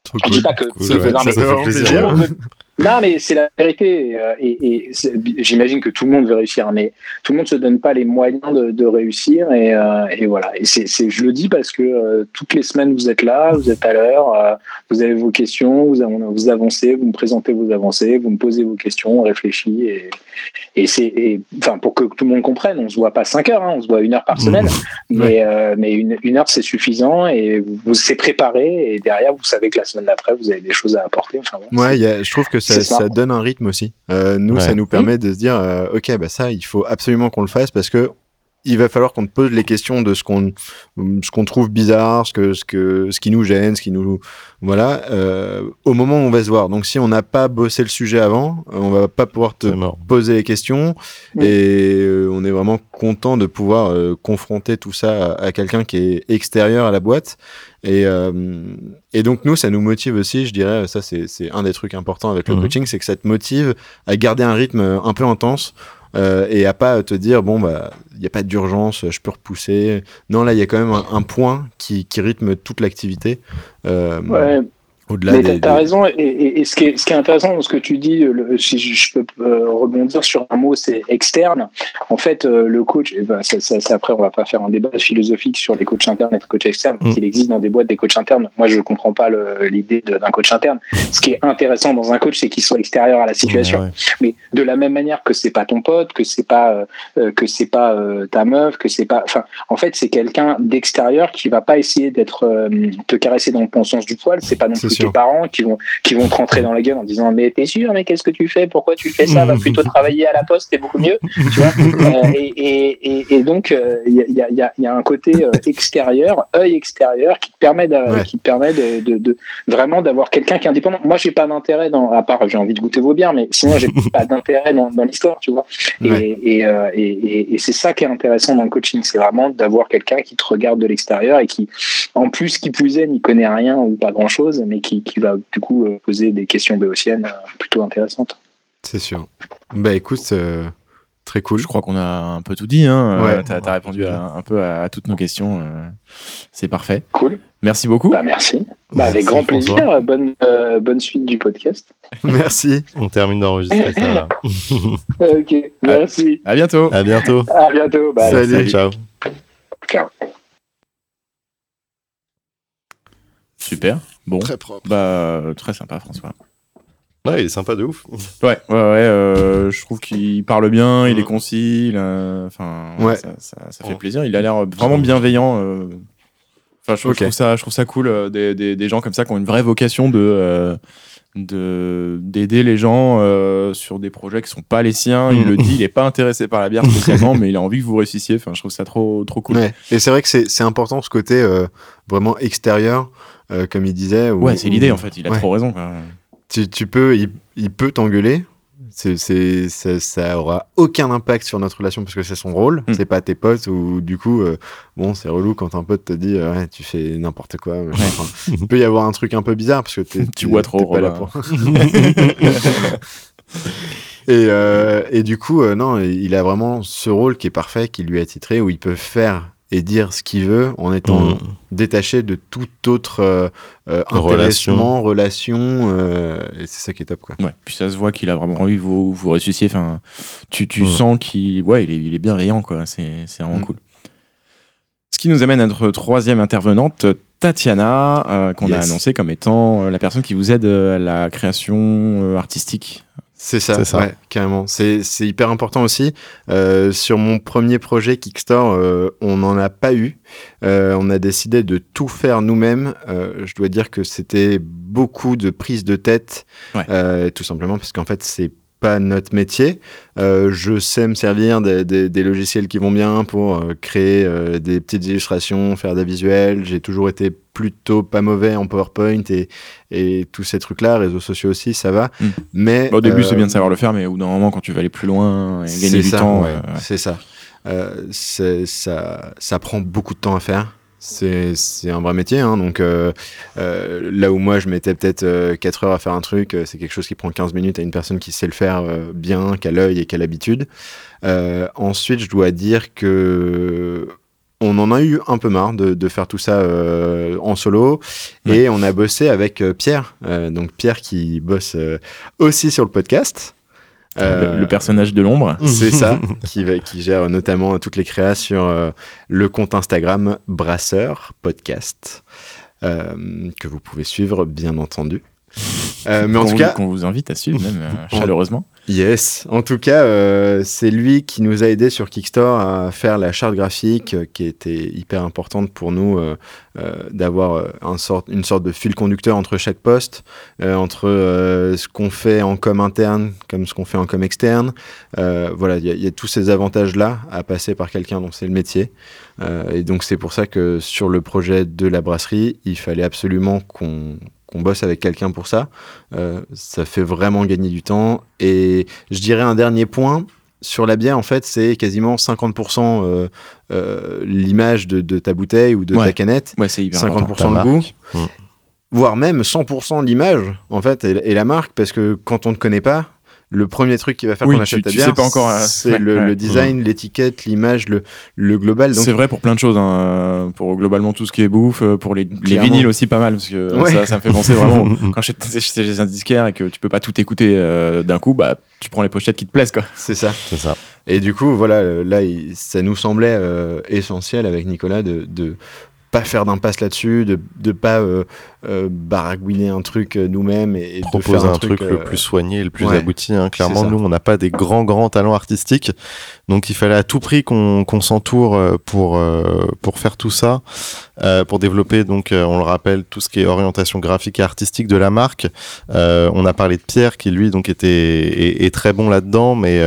Trop Je dis pas que Cool, ouais, ça, mais- ça fait plaisir. Non, mais c'est la vérité. euh, Et, j'imagine que tout le monde veut réussir, mais tout le monde se donne pas les moyens de, de réussir. Et, euh, et voilà. Et c'est, je le dis parce que euh, toutes les semaines vous êtes là, vous êtes à l'heure, euh, vous avez vos questions, vous, av- vous avancez, vous me présentez vos avancées, vous me posez vos questions, on réfléchit. Et, et c'est, enfin, pour que tout le monde comprenne, on se voit pas cinq heures, hein, on se voit une heure par semaine, mais, mais une, une heure c'est suffisant et vous, vous c'est préparé et derrière vous savez que la semaine d'après vous avez des choses à apporter. Enfin, Ouais, il y a- je trouve que ça, c'est ça. ça donne un rythme aussi. Euh, nous, Ouais. ça nous permet de se dire, euh, ok, bah ça, il faut absolument qu'on le fasse parce que il va falloir qu'on te pose les questions de ce qu'on ce qu'on trouve bizarre, ce que ce que ce qui nous gêne, ce qui nous voilà, euh, au moment où on va se voir. Donc si on n'a pas bossé le sujet avant, euh, on va pas pouvoir te poser les questions et euh, on est vraiment content de pouvoir euh, confronter tout ça à, à quelqu'un qui est extérieur à la boîte et euh, et donc nous ça nous motive aussi je dirais ça c'est c'est un des trucs importants avec le Mhm. coaching c'est que ça te motive à garder un rythme un peu intense euh, et à pas te dire bon bah il y a pas d'urgence je peux repousser. Non là il y a quand même un, un point qui qui rythme toute l'activité. Euh, Ouais, au-delà mais t'as des- raison, et, et- et ce, qui est, ce qui est intéressant dans ce que tu dis, le- si je, je peux euh, rebondir sur un mot, c'est externe. En fait, euh, le coach, eh ben, ça, ça- ça, après, on va pas faire un débat philosophique sur les coachs internes et les coachs externes, Mm. qu'il existe dans des boîtes des coachs internes. Moi, je comprends pas le- l'idée de- d'un coach interne. Ce qui est intéressant dans un coach, c'est qu'il soit extérieur à la situation. Ouais, ouais. Mais de la même manière que c'est pas ton pote, que c'est pas euh, euh, que c'est pas euh, ta meuf, que c'est pas, enfin, en fait, c'est quelqu'un d'extérieur qui va pas essayer d'être euh, te caresser dans le bon sens du poil. C'est pas non C'est plus. Tes parents qui vont qui vont te rentrer dans la gueule en disant mais t'es sûr, mais qu'est-ce que tu fais, pourquoi tu fais ça, va plutôt travailler à la poste, c'est beaucoup mieux, tu vois? Euh, et, et, et, et donc euh, il y, a, y, a, y a- il y a un côté euh, extérieur, œil extérieur qui te permet de, Ouais. qui te permet de, de, de vraiment d'avoir quelqu'un qui est indépendant. Moi, j'ai pas d'intérêt dans, à part j'ai envie de goûter vos bières, mais sinon j'ai pas d'intérêt dans, dans l'histoire, tu vois? Et, Ouais. et, et, et, et c'est ça qui est intéressant dans le coaching, c'est vraiment d'avoir quelqu'un qui te regarde de l'extérieur et qui, en plus, qui plus est, n'y connaît rien ou pas grand chose, mais qui, qui va du coup euh, poser des questions béotiennes euh, plutôt intéressantes. c'est sûr bah écoute euh, Très cool. Je crois qu'on a un peu tout dit. Hein. Ouais. tu as, répondu à- un peu à, à toutes nos questions. euh, C'est parfait. Cool. Merci beaucoup. Bah, merci. Bah, avec Merci, grand plaisir. Bonne, euh, bonne suite du podcast. Merci. On termine d'enregistrer ça. là. ok. Merci. À bientôt. À bientôt. À bientôt. Bye. Salut. Ciao. Ciao. Super. Bon. Très propre. Bah, euh, très sympa, François. Ouais, il est sympa de ouf. Ouais, ouais, ouais. euh, je trouve qu'il parle bien, il est Mm. concis. a- Enfin, Ouais. ça, ça- ça fait Mm. plaisir. Il a l'air vraiment bienveillant. euh. Enfin, je, trouve- Ok. je trouve ça, je trouve ça cool euh, des, des, des gens comme ça qui ont une vraie vocation de euh, de d'aider les gens euh, sur des projets qui sont pas les siens. Il Mm. le dit, il est pas intéressé par la bière spécialement, mais il a envie que vous réussissiez. Enfin, je trouve ça trop trop cool. Ouais. Et c'est vrai que c'est c'est important ce côté euh, vraiment extérieur, euh, comme il disait. Ouais, c'est l'idée en fait. Il a Ouais. trop raison. quoi. Tu, tu peux, il, il peut t'engueuler. C'est, c'est, ça, ça aura aucun impact sur notre relation parce que c'est son rôle. Mm. C'est pas tes potes ou du coup, euh, bon, c'est relou quand un pote te dit, euh, ouais, tu fais n'importe quoi. Enfin, il peut y avoir un truc un peu bizarre parce que t'es, Tu t'es- bois trop, t'es pas là pour. et, euh, et du coup, euh, non, il a vraiment ce rôle qui est parfait, qui lui est attitré, où il peut faire et dire ce qu'il veut en étant Mm. détaché de tout autre euh, euh, Relation. relation. euh, et c'est ça qui est top, quoi. Ouais, puis ça se voit qu'il a vraiment envie que vous, vous ressuscier. Enfin, tu, tu Ouais. sens qu'il ouais, il est, il est bienveillant, quoi. C'est c'est vraiment Mm. cool. Ce qui nous amène à notre troisième intervenante, Tatiana, euh, qu'on a annoncé comme étant la personne qui vous aide à la création artistique. C'est ça, C'est ça. ouais, carrément. C'est hyper important aussi. Euh, sur mon premier projet Kickstarter, euh, on n'en a pas eu. Euh, on a décidé de tout faire nous-mêmes. Euh, je dois dire que c'était beaucoup de prise de tête, Ouais. euh, tout simplement parce qu'en fait, c'est pas notre métier. Euh, je sais me servir des, des- des logiciels qui vont bien pour euh, créer euh, des petites illustrations, faire des visuels. J'ai toujours été plutôt pas mauvais en PowerPoint et, et tous ces trucs-là, réseaux sociaux aussi, ça va. Mm. Mais Au début, c'est bien de savoir le faire, mais au bout d'un moment, quand tu vas aller plus loin et gagner du ça, temps, ouais, c'est ça. C'est- ça. Ça prend beaucoup de temps à faire. C'est c'est un vrai métier. hein, donc, euh, euh, là où moi, je mettais peut-être 4 heures à faire un truc, euh, c'est quelque chose qui prend 15 minutes à une personne qui sait le faire euh, bien, qui a l'œil et qui a l'habitude. Euh, ensuite, je dois dire que. On en a eu un peu marre de, de faire tout ça euh, en solo et on a bossé avec euh, Pierre, Euh, donc Pierre qui bosse euh, aussi sur le podcast. Le, Euh, le personnage de l'ombre. c'est ça, qui, va- qui gère notamment toutes les créas sur euh, le compte Instagram Brasseur Podcast, euh, que vous pouvez suivre, bien entendu. Euh, mais en tout cas, qu'on vous invite à suivre, même euh, On- chaleureusement. yes. En tout cas, euh, c'est lui qui nous a aidé sur Kickstarter à faire la charte graphique, qui était hyper importante pour nous d'avoir un une sorte de fil conducteur entre chaque poste, entre ce qu'on fait en com interne comme ce qu'on fait en com externe. Voilà, il y, a- il y a tous ces avantages-là à passer par quelqu'un dont c'est le métier. Et donc c'est pour ça que sur le projet de la brasserie, il fallait absolument qu'on qu'on bosse avec quelqu'un pour ça. Euh, ça fait vraiment gagner du temps. Et je dirais un dernier point. Sur la bière, en fait, c'est quasiment 50% euh, euh, l'image de, de ta bouteille ou de ta canette, Ouais, c'est hyper 50% important. le goût, voire même 100% l'image, en fait, et, et la marque, parce que quand on ne connaît pas, le premier truc qui va faire Oui, qu'on tu- achète ta tu bière, sais pas encore, euh, c'est ouais, le, ouais. le design, l'étiquette, l'image, le, le global. C'est vrai pour plein de choses, hein, pour globalement tout ce qui est bouffe, euh, pour les, les vinyles aussi pas mal, parce que euh, Ouais. ça, ça me fait penser vraiment quand j'étais chez un disquaire et que tu peux pas tout écouter euh, d'un coup, bah tu prends les pochettes qui te plaisent quoi. c'est ça. C'est ça. Et du coup, voilà, euh, là, il- ça nous semblait euh, essentiel avec Nicolas de, de pas faire d'impasse là-dessus, de de pas euh, euh, baragouiner un truc euh, nous-mêmes et, et de proposer faire un, truc, le euh, plus soigné et le plus ouais, abouti. hein. Clairement, nous, on n'a pas des grands, grands talents artistiques. Donc, il fallait à tout prix qu'on qu'on s'entoure pour, pour faire tout ça, pour développer, donc, on le rappelle, tout ce qui est orientation graphique et artistique de la marque. On a parlé de Pierre, qui lui, donc, était est, est très bon là-dedans, mais,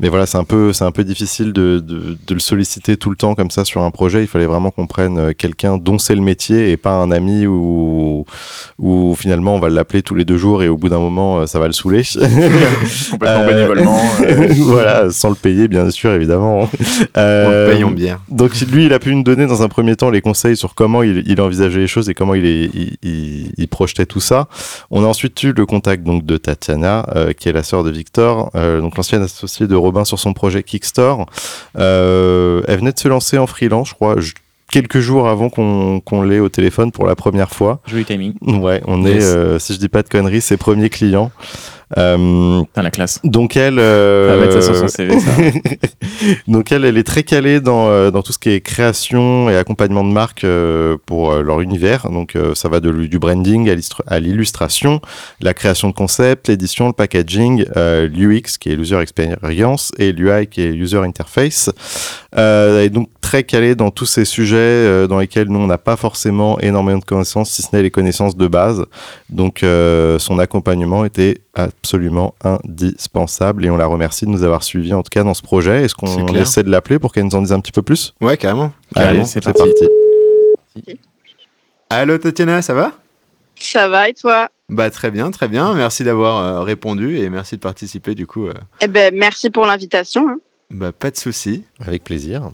mais voilà, c'est un peu, un peu difficile de, de, de le solliciter tout le temps comme ça sur un projet. Il fallait vraiment qu'on prenne quelqu'un dont c'est le métier et pas un ami ou ou finalement on va l'appeler tous les deux jours et au bout d'un moment euh, ça va le saouler. Complètement Euh, bénévolement. euh, voilà, sans le payer bien sûr évidemment. On le paye en bière. donc lui, il a pu nous donner dans un premier temps les conseils sur comment il, il envisageait les choses et comment il, est- il, il- il projetait tout ça. On a ensuite eu le contact donc de Tatiana, euh, qui est la sœur de Victor, euh, donc l'ancienne associée de Robin sur son projet Kickstore. Euh, elle venait de se lancer en freelance, je crois, quelques jours avant qu'on l'ait au téléphone pour la première fois. Joli timing. Ouais, on est, euh, si je dis pas de conneries, ses premiers clients. Euh, Putain, la classe. donc elle, euh, va mettre ça sur son CV, ça. donc elle, elle est très calée dans, euh, dans tout ce qui est création et accompagnement de marque euh, pour euh, leur univers. Donc ça va de, du branding à l'illustra- à l'illustration, la création de concepts, l'édition, le packaging, euh, l'UX qui est l'user experience et l'UI qui est user interface. Euh, et donc très calée dans tous ces sujets dans lesquels nous on n'a pas forcément énormément de connaissances, si ce n'est les connaissances de base. Donc euh, son accompagnement était absolument indispensable et on la remercie de nous avoir suivis en tout cas dans ce projet. Est-ce qu'on essaie de l'appeler pour qu'elle nous en dise un petit peu plus? Ouais, carrément. Allez, Allez, c'est parti. parti. Allô Tatiana, ça va? Ça va et toi? Bah très bien, très bien. Merci d'avoir euh, répondu et merci de participer du coup. euh, Eh ben merci pour l'invitation. hein. bah pas de souci. Avec plaisir.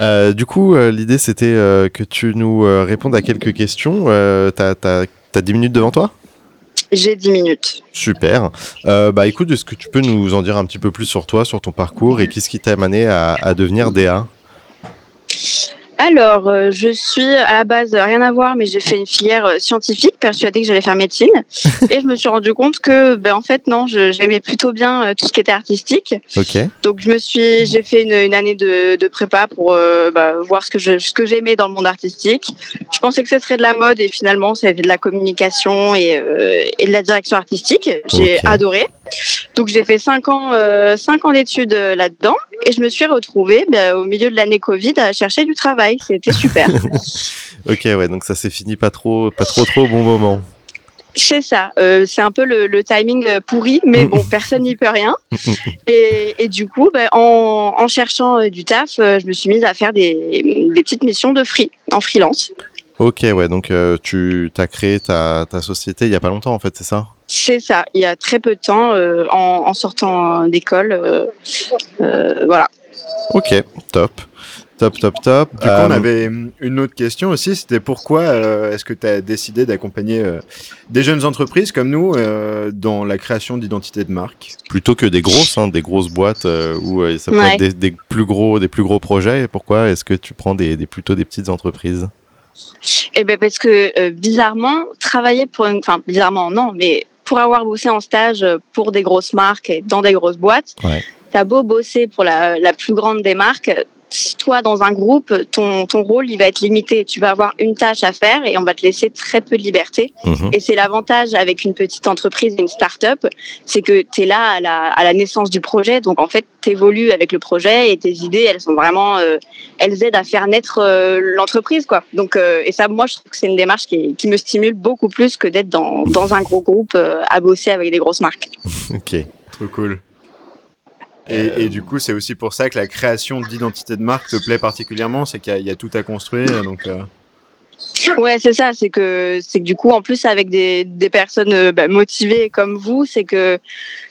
Euh, du coup, euh, l'idée c'était euh, que tu nous euh, répondes à quelques questions. Euh, T'as t'as- t'as 10 minutes devant toi? J'ai 10 minutes. Super. Euh, bah écoute, est-ce que tu peux nous en dire un petit peu plus sur toi, sur ton parcours et qu'est-ce qui t'a amené à, à devenir DA Alors, euh, je suis à la base euh, rien à voir, mais j'ai fait une filière euh, scientifique, persuadée que j'allais faire médecine, et je me suis rendu compte que, ben en fait non, je- j'aimais plutôt bien euh, tout ce qui était artistique. Ok. Donc je me suis, j'ai fait une, une année de, de prépa pour bah, voir ce que je, ce que j'aimais dans le monde artistique. Je pensais que ce serait de la mode et finalement c'était de la communication et, euh, et de la direction artistique. J'ai adoré. Donc j'ai fait cinq ans, euh, cinq ans d'études euh, là-dedans et je me suis retrouvée bah, au milieu de l'année Covid à chercher du travail. C'était super. Ok, ouais, donc ça s'est fini pas trop, pas trop trop au bon moment. C'est ça. Euh, c'est un peu le, le timing pourri, mais bon, personne n'y peut rien. Et, et du coup, ben, en, en cherchant du taf, je me suis mise à faire des, des petites missions de free, en freelance. Ok, ouais, donc euh, tu as créé ta, ta société il y a pas longtemps en fait, c'est ça? C'est ça. Il y a très peu de temps, euh, en, en sortant d'école. euh, euh, voilà. Ok, top. Top, top, top. Du coup, Euh, on avait une autre question aussi, c'était pourquoi euh, est-ce que tu as décidé d'accompagner euh, des jeunes entreprises comme nous euh, dans la création d'identité de marque? Plutôt que des grosses, hein, des grosses boîtes euh, où euh, ça peut Ouais. être des, des plus gros, des plus gros projets. Et pourquoi est-ce que tu prends des, des plutôt des petites entreprises? Eh ben parce que euh, bizarrement, travailler pour une, enfin bizarrement non, mais pour avoir bossé en stage euh, pour des grosses marques et dans des grosses boîtes, Ouais. t'as beau bosser pour la, la plus grande des marques, toi dans un groupe, ton ton rôle il va être limité. Tu vas avoir une tâche à faire et on va te laisser très peu de liberté. Mhm. Et c'est l'avantage avec une petite entreprise et une start-up, c'est que tu es là à la, à la naissance du projet. Donc en fait, tu évolues avec le projet et tes idées, elles sont vraiment, euh, elles aident à faire naître euh, l'entreprise. quoi. Donc euh, Et ça, moi, je trouve que c'est une démarche qui, qui me stimule beaucoup plus que d'être dans, dans un gros groupe euh, à bosser avec des grosses marques. Ok. Trop cool. Et, et du coup, c'est aussi pour ça que la création d'identité de marque te plaît particulièrement, c'est qu'il y, a- il y a tout à construire. Donc, euh, Ouais, c'est ça. C'est que, c'est que du coup, en plus, avec des, des personnes euh, bah, motivées comme vous, c'est que,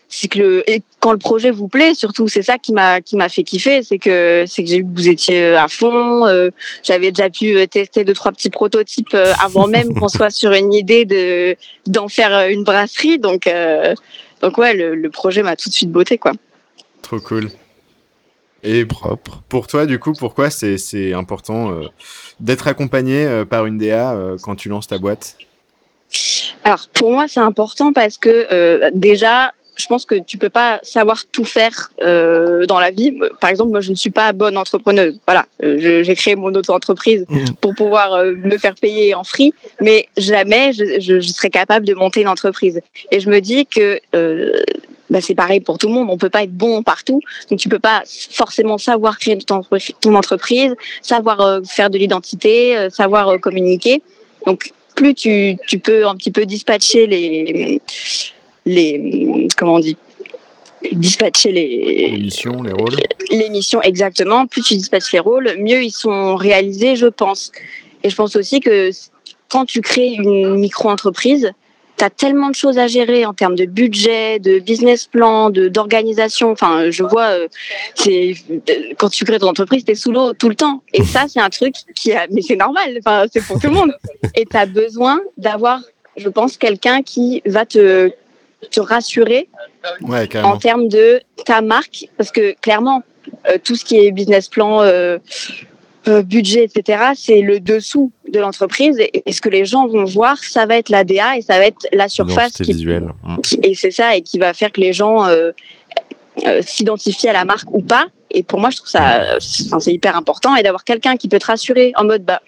c'est que le, et quand le projet vous plaît, surtout, c'est ça qui m'a, qui m'a fait kiffer, c'est que, c'est que j'ai vu que vous étiez euh, à fond. euh, j'avais déjà pu euh, tester deux trois petits prototypes euh, avant même qu'on soit sur une idée de d'en faire euh, une brasserie. Donc, euh, donc ouais, le, le projet m'a tout de suite beauté, quoi. Trop cool. Et Propre. pour toi, du coup, pourquoi c'est c'est important euh, d'être accompagné euh, par une DA euh, quand tu lances ta boîte? Alors pour moi c'est important parce que euh, déjà je pense que tu peux pas savoir tout faire euh, dans la vie. Par exemple moi je ne suis pas bonne entrepreneuse. Voilà, Euh, j'ai créé mon auto-entreprise Mhm. pour pouvoir euh, me faire payer en free, mais jamais je, je, je serais capable de monter une entreprise. Et je me dis que euh, bah, c'est pareil pour tout le monde. On peut pas être bon partout, donc tu peux pas forcément savoir créer ton, entreprise- ton entreprise, savoir euh, faire de l'identité, euh, savoir euh, communiquer. Donc plus tu, tu peux un petit peu dispatcher les les comment on dit dispatcher les, Les missions, les rôles. les missions exactement, plus tu dispatches les rôles, mieux ils sont réalisés, je pense. Et je pense aussi que quand tu crées une micro-entreprise, tu as tellement de choses à gérer en termes de budget, de business plan, de d'organisation. Enfin, je vois, euh, c'est quand tu crées ton entreprise, tu es sous l'eau tout le temps. Et ça, c'est un truc qui a, mais c'est normal. Enfin, c'est pour tout le monde. Et tu as besoin d'avoir, je pense, quelqu'un qui va te te rassurer Ouais, en termes de ta marque, parce que clairement, euh, tout ce qui est business plan, euh, euh, budget, etc., c'est le dessous de l'entreprise. Et, et ce que les gens vont voir, ça va être la DA et ça va être la surface. Qui- visuelle. Mm. qui- et c'est ça, et qui va faire que les gens euh, euh, s'identifient à la marque ou pas. Et pour moi, je trouve ça, c'est enfin, c'est hyper important. Et d'avoir quelqu'un qui peut te rassurer en mode, bah,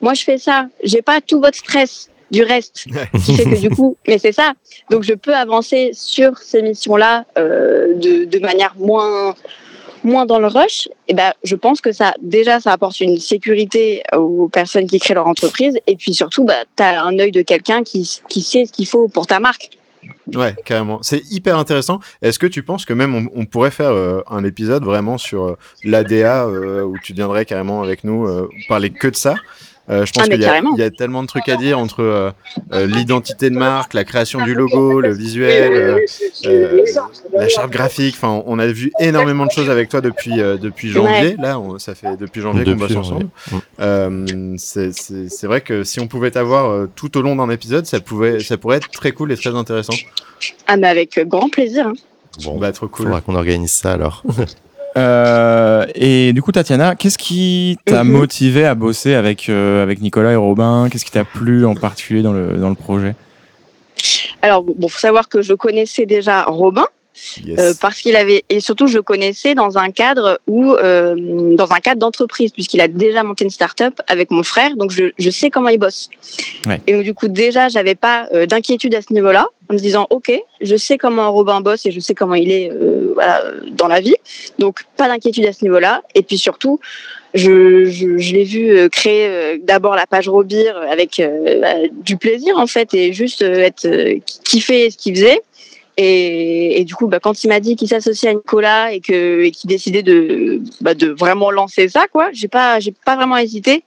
moi, je fais ça, j'ai pas tout votre stress du reste qui fait que du coup, mais c'est ça. Donc je peux avancer sur ces missions-là euh, de, de manière moins moins dans le rush. Et ben, je pense que ça déjà ça apporte une sécurité aux personnes qui créent leur entreprise et puis surtout, bah, tu as un œil de quelqu'un qui qui sait ce qu'il faut pour ta marque. Ouais, carrément. C'est hyper intéressant. Est-ce que tu penses que même on, pourrait faire euh, un épisode vraiment sur euh, l'ADA euh, où tu viendrais carrément avec nous parler que de ça? Euh, Je pense Ah, qu'il y, a- y tellement de trucs à dire entre euh, euh, l'identité de marque, la création du logo, le visuel, euh, euh, la charte graphique. Enfin, on a vu énormément de choses avec toi depuis euh, depuis janvier. Là, on- ça fait depuis janvier qu'on bosse ensemble. c'est- vrai que si on pouvait t'avoir euh, tout au long d'un épisode, ça pouvait ça pourrait être très cool et très intéressant. Ah mais avec grand plaisir. hein. Bon, Bah trop cool. faudra qu'on organise ça alors. Euh, et du coup, Tatiana, qu'est-ce qui t'a Mhm. motivé à bosser avec, euh, avec Nicolas et Robin? Qu'est-ce qui t'a plu en particulier dans le, dans le projet? Alors bon, faut savoir que je connaissais déjà Robin. Yes. Euh, parce qu'il avait et surtout je le connaissais dans un cadre où euh, dans un cadre d'entreprise puisqu'il a déjà monté une start-up avec mon frère donc je, je sais comment il bosse Ouais. et donc du coup déjà j'avais pas euh, d'inquiétude à ce niveau-là en me disant ok je sais comment Robin bosse et je sais comment il est voilà, dans la vie donc pas d'inquiétude à ce niveau-là et puis surtout je, je, je l'ai vu créer d'abord la page Robir avec euh, bah, du plaisir en fait et juste être euh, kiffer ce qu'il faisait et, et du coup, bah, quand il m'a dit qu'il s'associait à Nicolas et que et qu'il décidait de bah, de vraiment lancer ça, quoi, j'ai pas j'ai pas vraiment hésité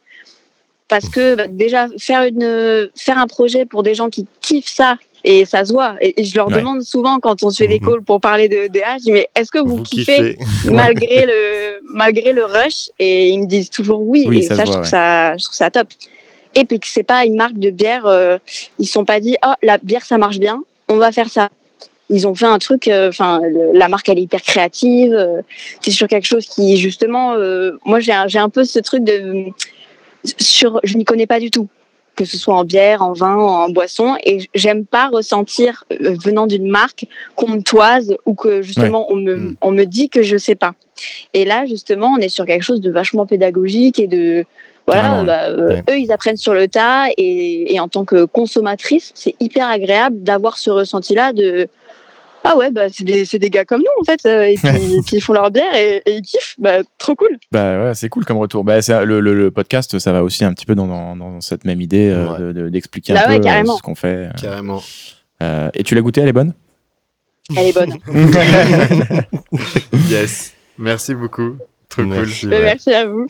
parce que bah, déjà faire une faire un projet pour des gens qui kiffent ça et ça se voit. Et, et je leur Ouais. demande souvent quand on se fait des Mhm. calls pour parler de DA, je dis mais est-ce que vous, Vous kiffez, kiffez. malgré le malgré le rush? Et ils me disent toujours oui, Oui, et ça je trouve ça je trouve ça top. Et puis que c'est pas une marque de bière, euh, ils sont pas dit oh la bière ça marche bien, on va faire ça. Ils ont fait un truc, euh, enfin la marque elle est hyper créative, euh, c'est sur quelque chose qui justement, euh, moi j'ai un, j'ai un peu ce truc de sur, je n'y connais pas du tout que ce soit en bière, en vin, en boisson, et j'aime pas ressentir euh, venant d'une marque qu'on me toise ou que justement on me Mm. on me dit que je sais pas. Et là justement on est sur quelque chose de vachement pédagogique et de voilà, Carrément, bah, euh, Ouais. eux ils apprennent sur le tas et, et en tant que consommatrice c'est hyper agréable d'avoir ce ressenti là de ah ouais bah c'est des, c'est des gars comme nous en fait euh, et puis, ils font leur bière et, et ils kiffent bah trop cool Bah ouais, c'est cool comme retour. Bah, c'est- le, le, le podcast, ça va aussi un petit peu dans, dans, dans cette même idée euh, Ouais. de- de- d'expliquer Bah un ouais, peu euh, carrément. ce qu'on fait. Carrément. Euh, et tu l'as goûté, elle est bonne? Elle est bonne Yes. Merci beaucoup. Trop Merci, cool. Bah, ouais. merci à vous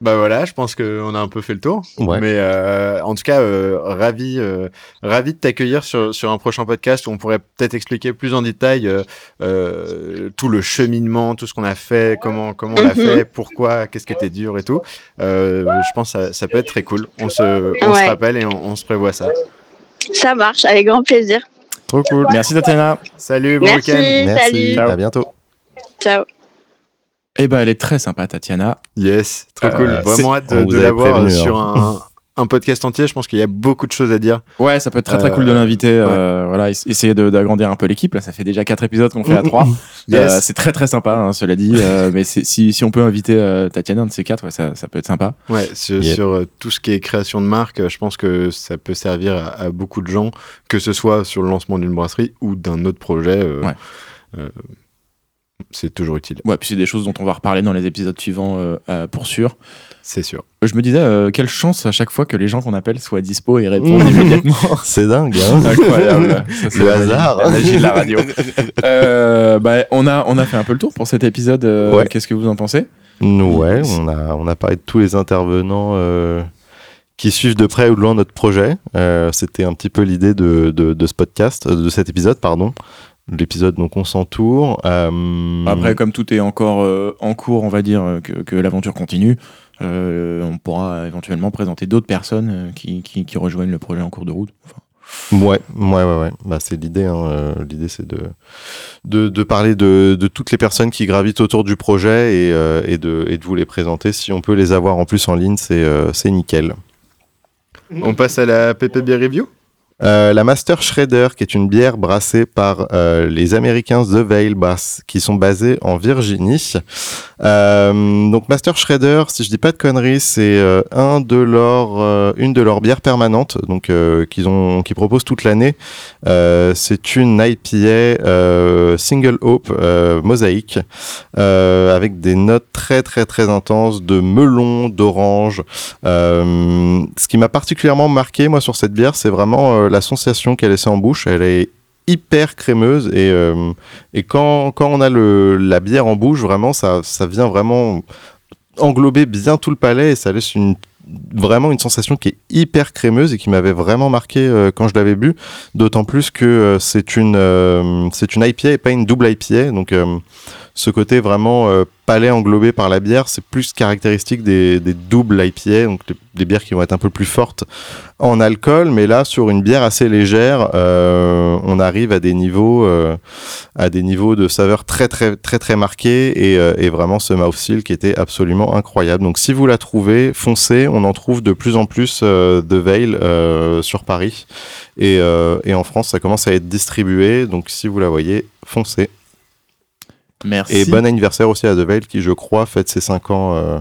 Bah voilà, je pense qu'on a un peu fait le tour. Ouais. Mais euh, en tout cas, euh, ravi, euh, ravi de t'accueillir sur, sur un prochain podcast où on pourrait peut-être expliquer plus en détail euh, euh, tout le cheminement, tout ce qu'on a fait, comment comment on l'a Mhm. fait, pourquoi, qu'est-ce qui était dur et tout. Euh, je pense que ça, ça peut être très cool. On se, on se rappelle et on, on se prévoit ça. ça marche avec grand plaisir Trop cool. Merci Tatiana. Salut, bon Merci. week-end. Merci. Salut. À bientôt. ciao Eh ben, elle est très sympa, Tatiana. Yes, trop Euh, cool. Vraiment hâte de, l'avoir prévenu, sur hein. un, un podcast entier. Je pense qu'il y a beaucoup de choses à dire. Ouais, ça peut être très très Euh, cool de l'inviter. euh, voilà, ess- essayer d'agrandir un peu l'équipe. Là, ça fait déjà quatre épisodes qu'on fait à trois. Yes. Euh, c'est très très sympa, hein, cela dit. euh, mais si, si on peut inviter euh, Tatiana, un de ces quatre, ouais, ça, ça peut être sympa. Ouais, sur, euh, tout ce qui est création de marque, euh, je pense que ça peut servir à, à beaucoup de gens, que ce soit sur le lancement d'une brasserie ou d'un autre projet. euh, Ouais. C'est toujours utile. Ouais, puis c'est des choses dont on va reparler dans les épisodes suivants euh, euh, pour sûr. C'est sûr. Je me disais, euh, quelle chance à chaque fois que les gens qu'on appelle soient dispo et répondent immédiatement. C'est dingue, hein Incroyable. Ça, c'est Le hasard. La magie de la radio. Euh, bah, on, a, on a fait un peu le tour pour cet épisode. euh, Ouais. Qu'est-ce que vous en pensez? Ouais, on a, on a parlé de tous les intervenants euh, qui suivent de près ou de loin notre projet. Euh, C'était un petit peu l'idée de, de, de ce podcast, de cet épisode, pardon. L'épisode donc on s'entoure. Euh, Après, comme tout est encore euh, en cours, on va dire euh, que, que l'aventure continue. euh, on pourra éventuellement présenter d'autres personnes qui, qui, qui rejoignent le projet en cours de route. Enfin, Ouais, ouais, ouais, ouais. Bah, c'est l'idée. Hein. L'idée, c'est de, de, de parler de, de toutes les personnes qui gravitent autour du projet et, euh, et, de, et de vous les présenter. Si on peut les avoir en plus en ligne, c'est euh, c'est nickel. On passe à la PPB Review? Euh, la Master Shredder, qui est une bière brassée par euh, les Américains The Veil Brass, qui sont basés en Virginie. Euh, donc Master Shredder, si je dis pas de conneries, c'est une de leurs bières permanentes, donc qu'ils ont, qu'ils proposent toute l'année. C'est une IPA single hope mosaïque avec des notes très très très intenses de melon, d'orange. Ce qui m'a particulièrement marqué moi sur cette bière, c'est vraiment la sensation qu'elle laissait en bouche. Elle est hyper crémeuse et, euh, et quand, quand on a le, la bière en bouche, vraiment, ça, ça vient vraiment englober bien tout le palais et ça laisse une vraiment une sensation qui est hyper crémeuse et qui m'avait vraiment marqué euh, quand je l'avais bu d'autant plus que euh, c'est une c'est une IPA et pas une double IPA donc ce côté vraiment euh, palais englobé par la bière c'est plus caractéristique des, doubles IPA donc des, bières qui vont être un peu plus fortes en alcool mais là sur une bière assez légère euh, on arrive à des niveaux euh, à des niveaux de saveur très très très très marqués et, vraiment ce mouthfeel qui était absolument incroyable. Donc si vous la trouvez, foncez. On en trouve de plus en plus de Veil sur Paris et, et en France ça commence à être distribué. Donc si vous la voyez, foncez. Merci. Et bon anniversaire aussi à The Veil qui je crois fête ses 5 ans, euh,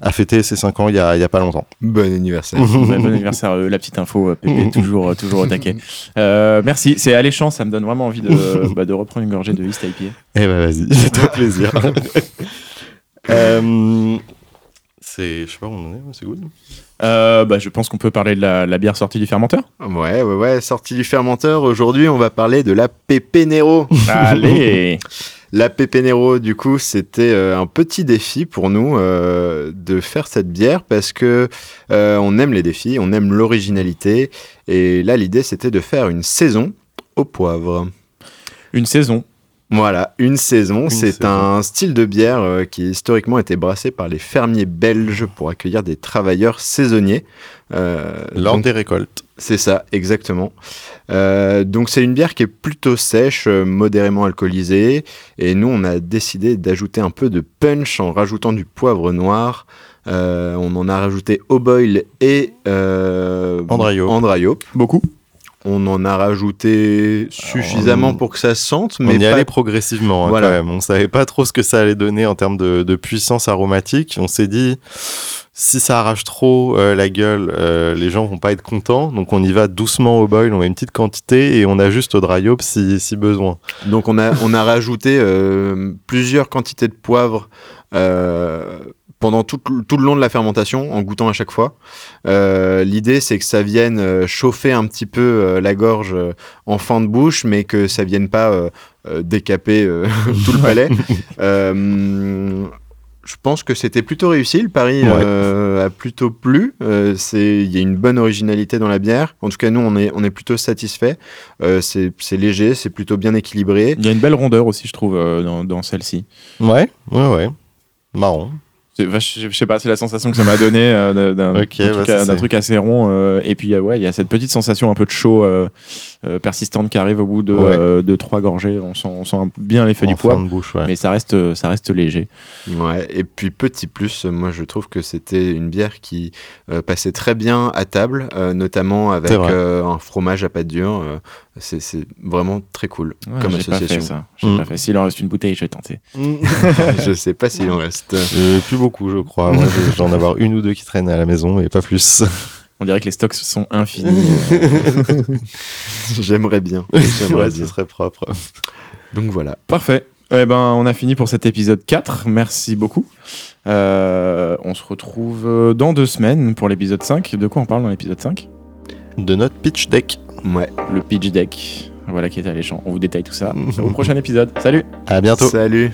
a fêté ses 5 ans il y a, il y a pas longtemps. Bon anniversaire. Bon anniversaire, euh, la petite info, euh, Pépé, toujours, euh, toujours au taquet. Euh, merci, c'est alléchant, ça me donne vraiment envie de, bah, de reprendre une gorgée de East IPA. Eh ben vas-y, fais-toi plaisir. Euh, c'est, je sais pas où on en est, c'est good. Euh, bah, je pense qu'on peut parler de la, la bière sortie du fermenteur. Ouais, ouais, ouais. Sortie du fermenteur. Aujourd'hui, on va parler de la Pepe Nero. Allez La Pepe Nero, du coup, c'était euh, un petit défi pour nous euh, de faire cette bière parce que euh, on aime les défis, on aime l'originalité. Et là, l'idée, c'était de faire une saison au poivre. Une saison. Voilà, une saison. C'est un style de bière euh, qui historiquement était brassé par les fermiers belges pour accueillir des travailleurs saisonniers. Euh, Lors donc- des récoltes. c'est ça, exactement. Euh, donc c'est une bière qui est plutôt sèche, modérément alcoolisée, et nous on a décidé d'ajouter un peu de punch en rajoutant du poivre noir. On en a rajouté au boil et Andrayo. Andrayo. Beaucoup. On en a rajouté suffisamment on- pour que ça sente, On mais y pas allait progressivement hein, Voilà. quand même. On savait pas trop ce que ça allait donner en termes de, de puissance aromatique. On s'est dit, si ça arrache trop euh, la gueule, euh, les gens vont pas être contents. Donc on y va doucement au boil, on met une petite quantité et on ajuste au dry hop si, si besoin. Donc on a, on a rajouté euh, plusieurs quantités de poivre pendant tout, tout le long de la fermentation, en goûtant à chaque fois. Euh, L'idée c'est que ça vienne euh, chauffer un petit peu euh, la gorge euh, en fin de bouche, mais que ça vienne pas euh, euh, décaper euh, tout le palais. Euh, je pense que c'était plutôt réussi. Le pari Ouais. euh, a plutôt plu. Euh, Il y a une bonne originalité dans la bière. En tout cas, nous, on est, on est plutôt satisfait. Euh, c'est léger, c'est plutôt bien équilibré. Il y a une belle rondeur aussi, je trouve, euh, dans, dans celle-ci. Ouais, ouais, ouais. Marrant. Je sais pas, c'est la sensation que ça m'a donné euh, d'un bah, truc assez rond. euh, et puis, euh, ouais, il y a cette petite sensation un peu de chaud persistante qui arrive au bout de, Ouais. euh, de trois gorgées. On sent, on sent bien l'effet du de bouche, ouais. mais ça reste, ça reste léger. Ouais, et puis petit plus, euh, moi je trouve que c'était une bière qui euh, passait très bien à table, euh, notamment avec euh, un fromage à pâte dure. euh, c'est c'est vraiment très cool Ouais, comme j'ai pas fait association. ça. J'ai Mm. pas fait. S'il en reste une bouteille, je vais tenter. je sais pas s'il en reste. Euh, plus beaucoup, je crois. Moi, je- j'en avoir une ou deux qui traînent à la maison et pas plus. On dirait que les stocks sont infinis. J'aimerais bien. J'aimerais ce serait propre. Donc voilà. Parfait. Eh ben, on a fini pour cet épisode 4. Merci beaucoup. Euh, on se retrouve dans deux semaines pour l'épisode 5. De quoi on parle dans l'épisode 5 De notre pitch deck. Ouais. Le pitch deck. Voilà qui est alléchant. On vous détaille tout ça au prochain épisode. Salut À bientôt. Salut.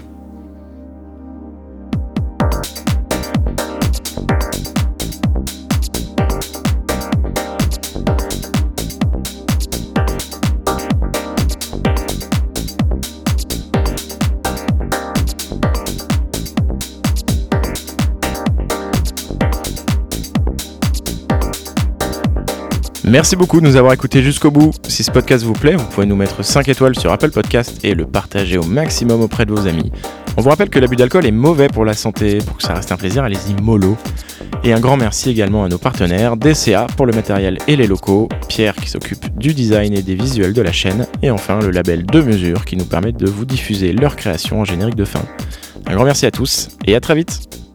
Merci beaucoup de nous avoir écoutés jusqu'au bout. Si ce podcast vous plaît, vous pouvez nous mettre 5 étoiles sur Apple Podcast et le partager au maximum auprès de vos amis. On vous rappelle que l'abus d'alcool est mauvais pour la santé. Pour que ça reste un plaisir, allez-y mollo. Et un grand merci également à nos partenaires, DCA pour le matériel et les locaux, Pierre qui s'occupe du design et des visuels de la chaîne, et enfin le label De Mesure qui nous permet de vous diffuser leurs créations en générique de fin. Un grand merci à tous et à très vite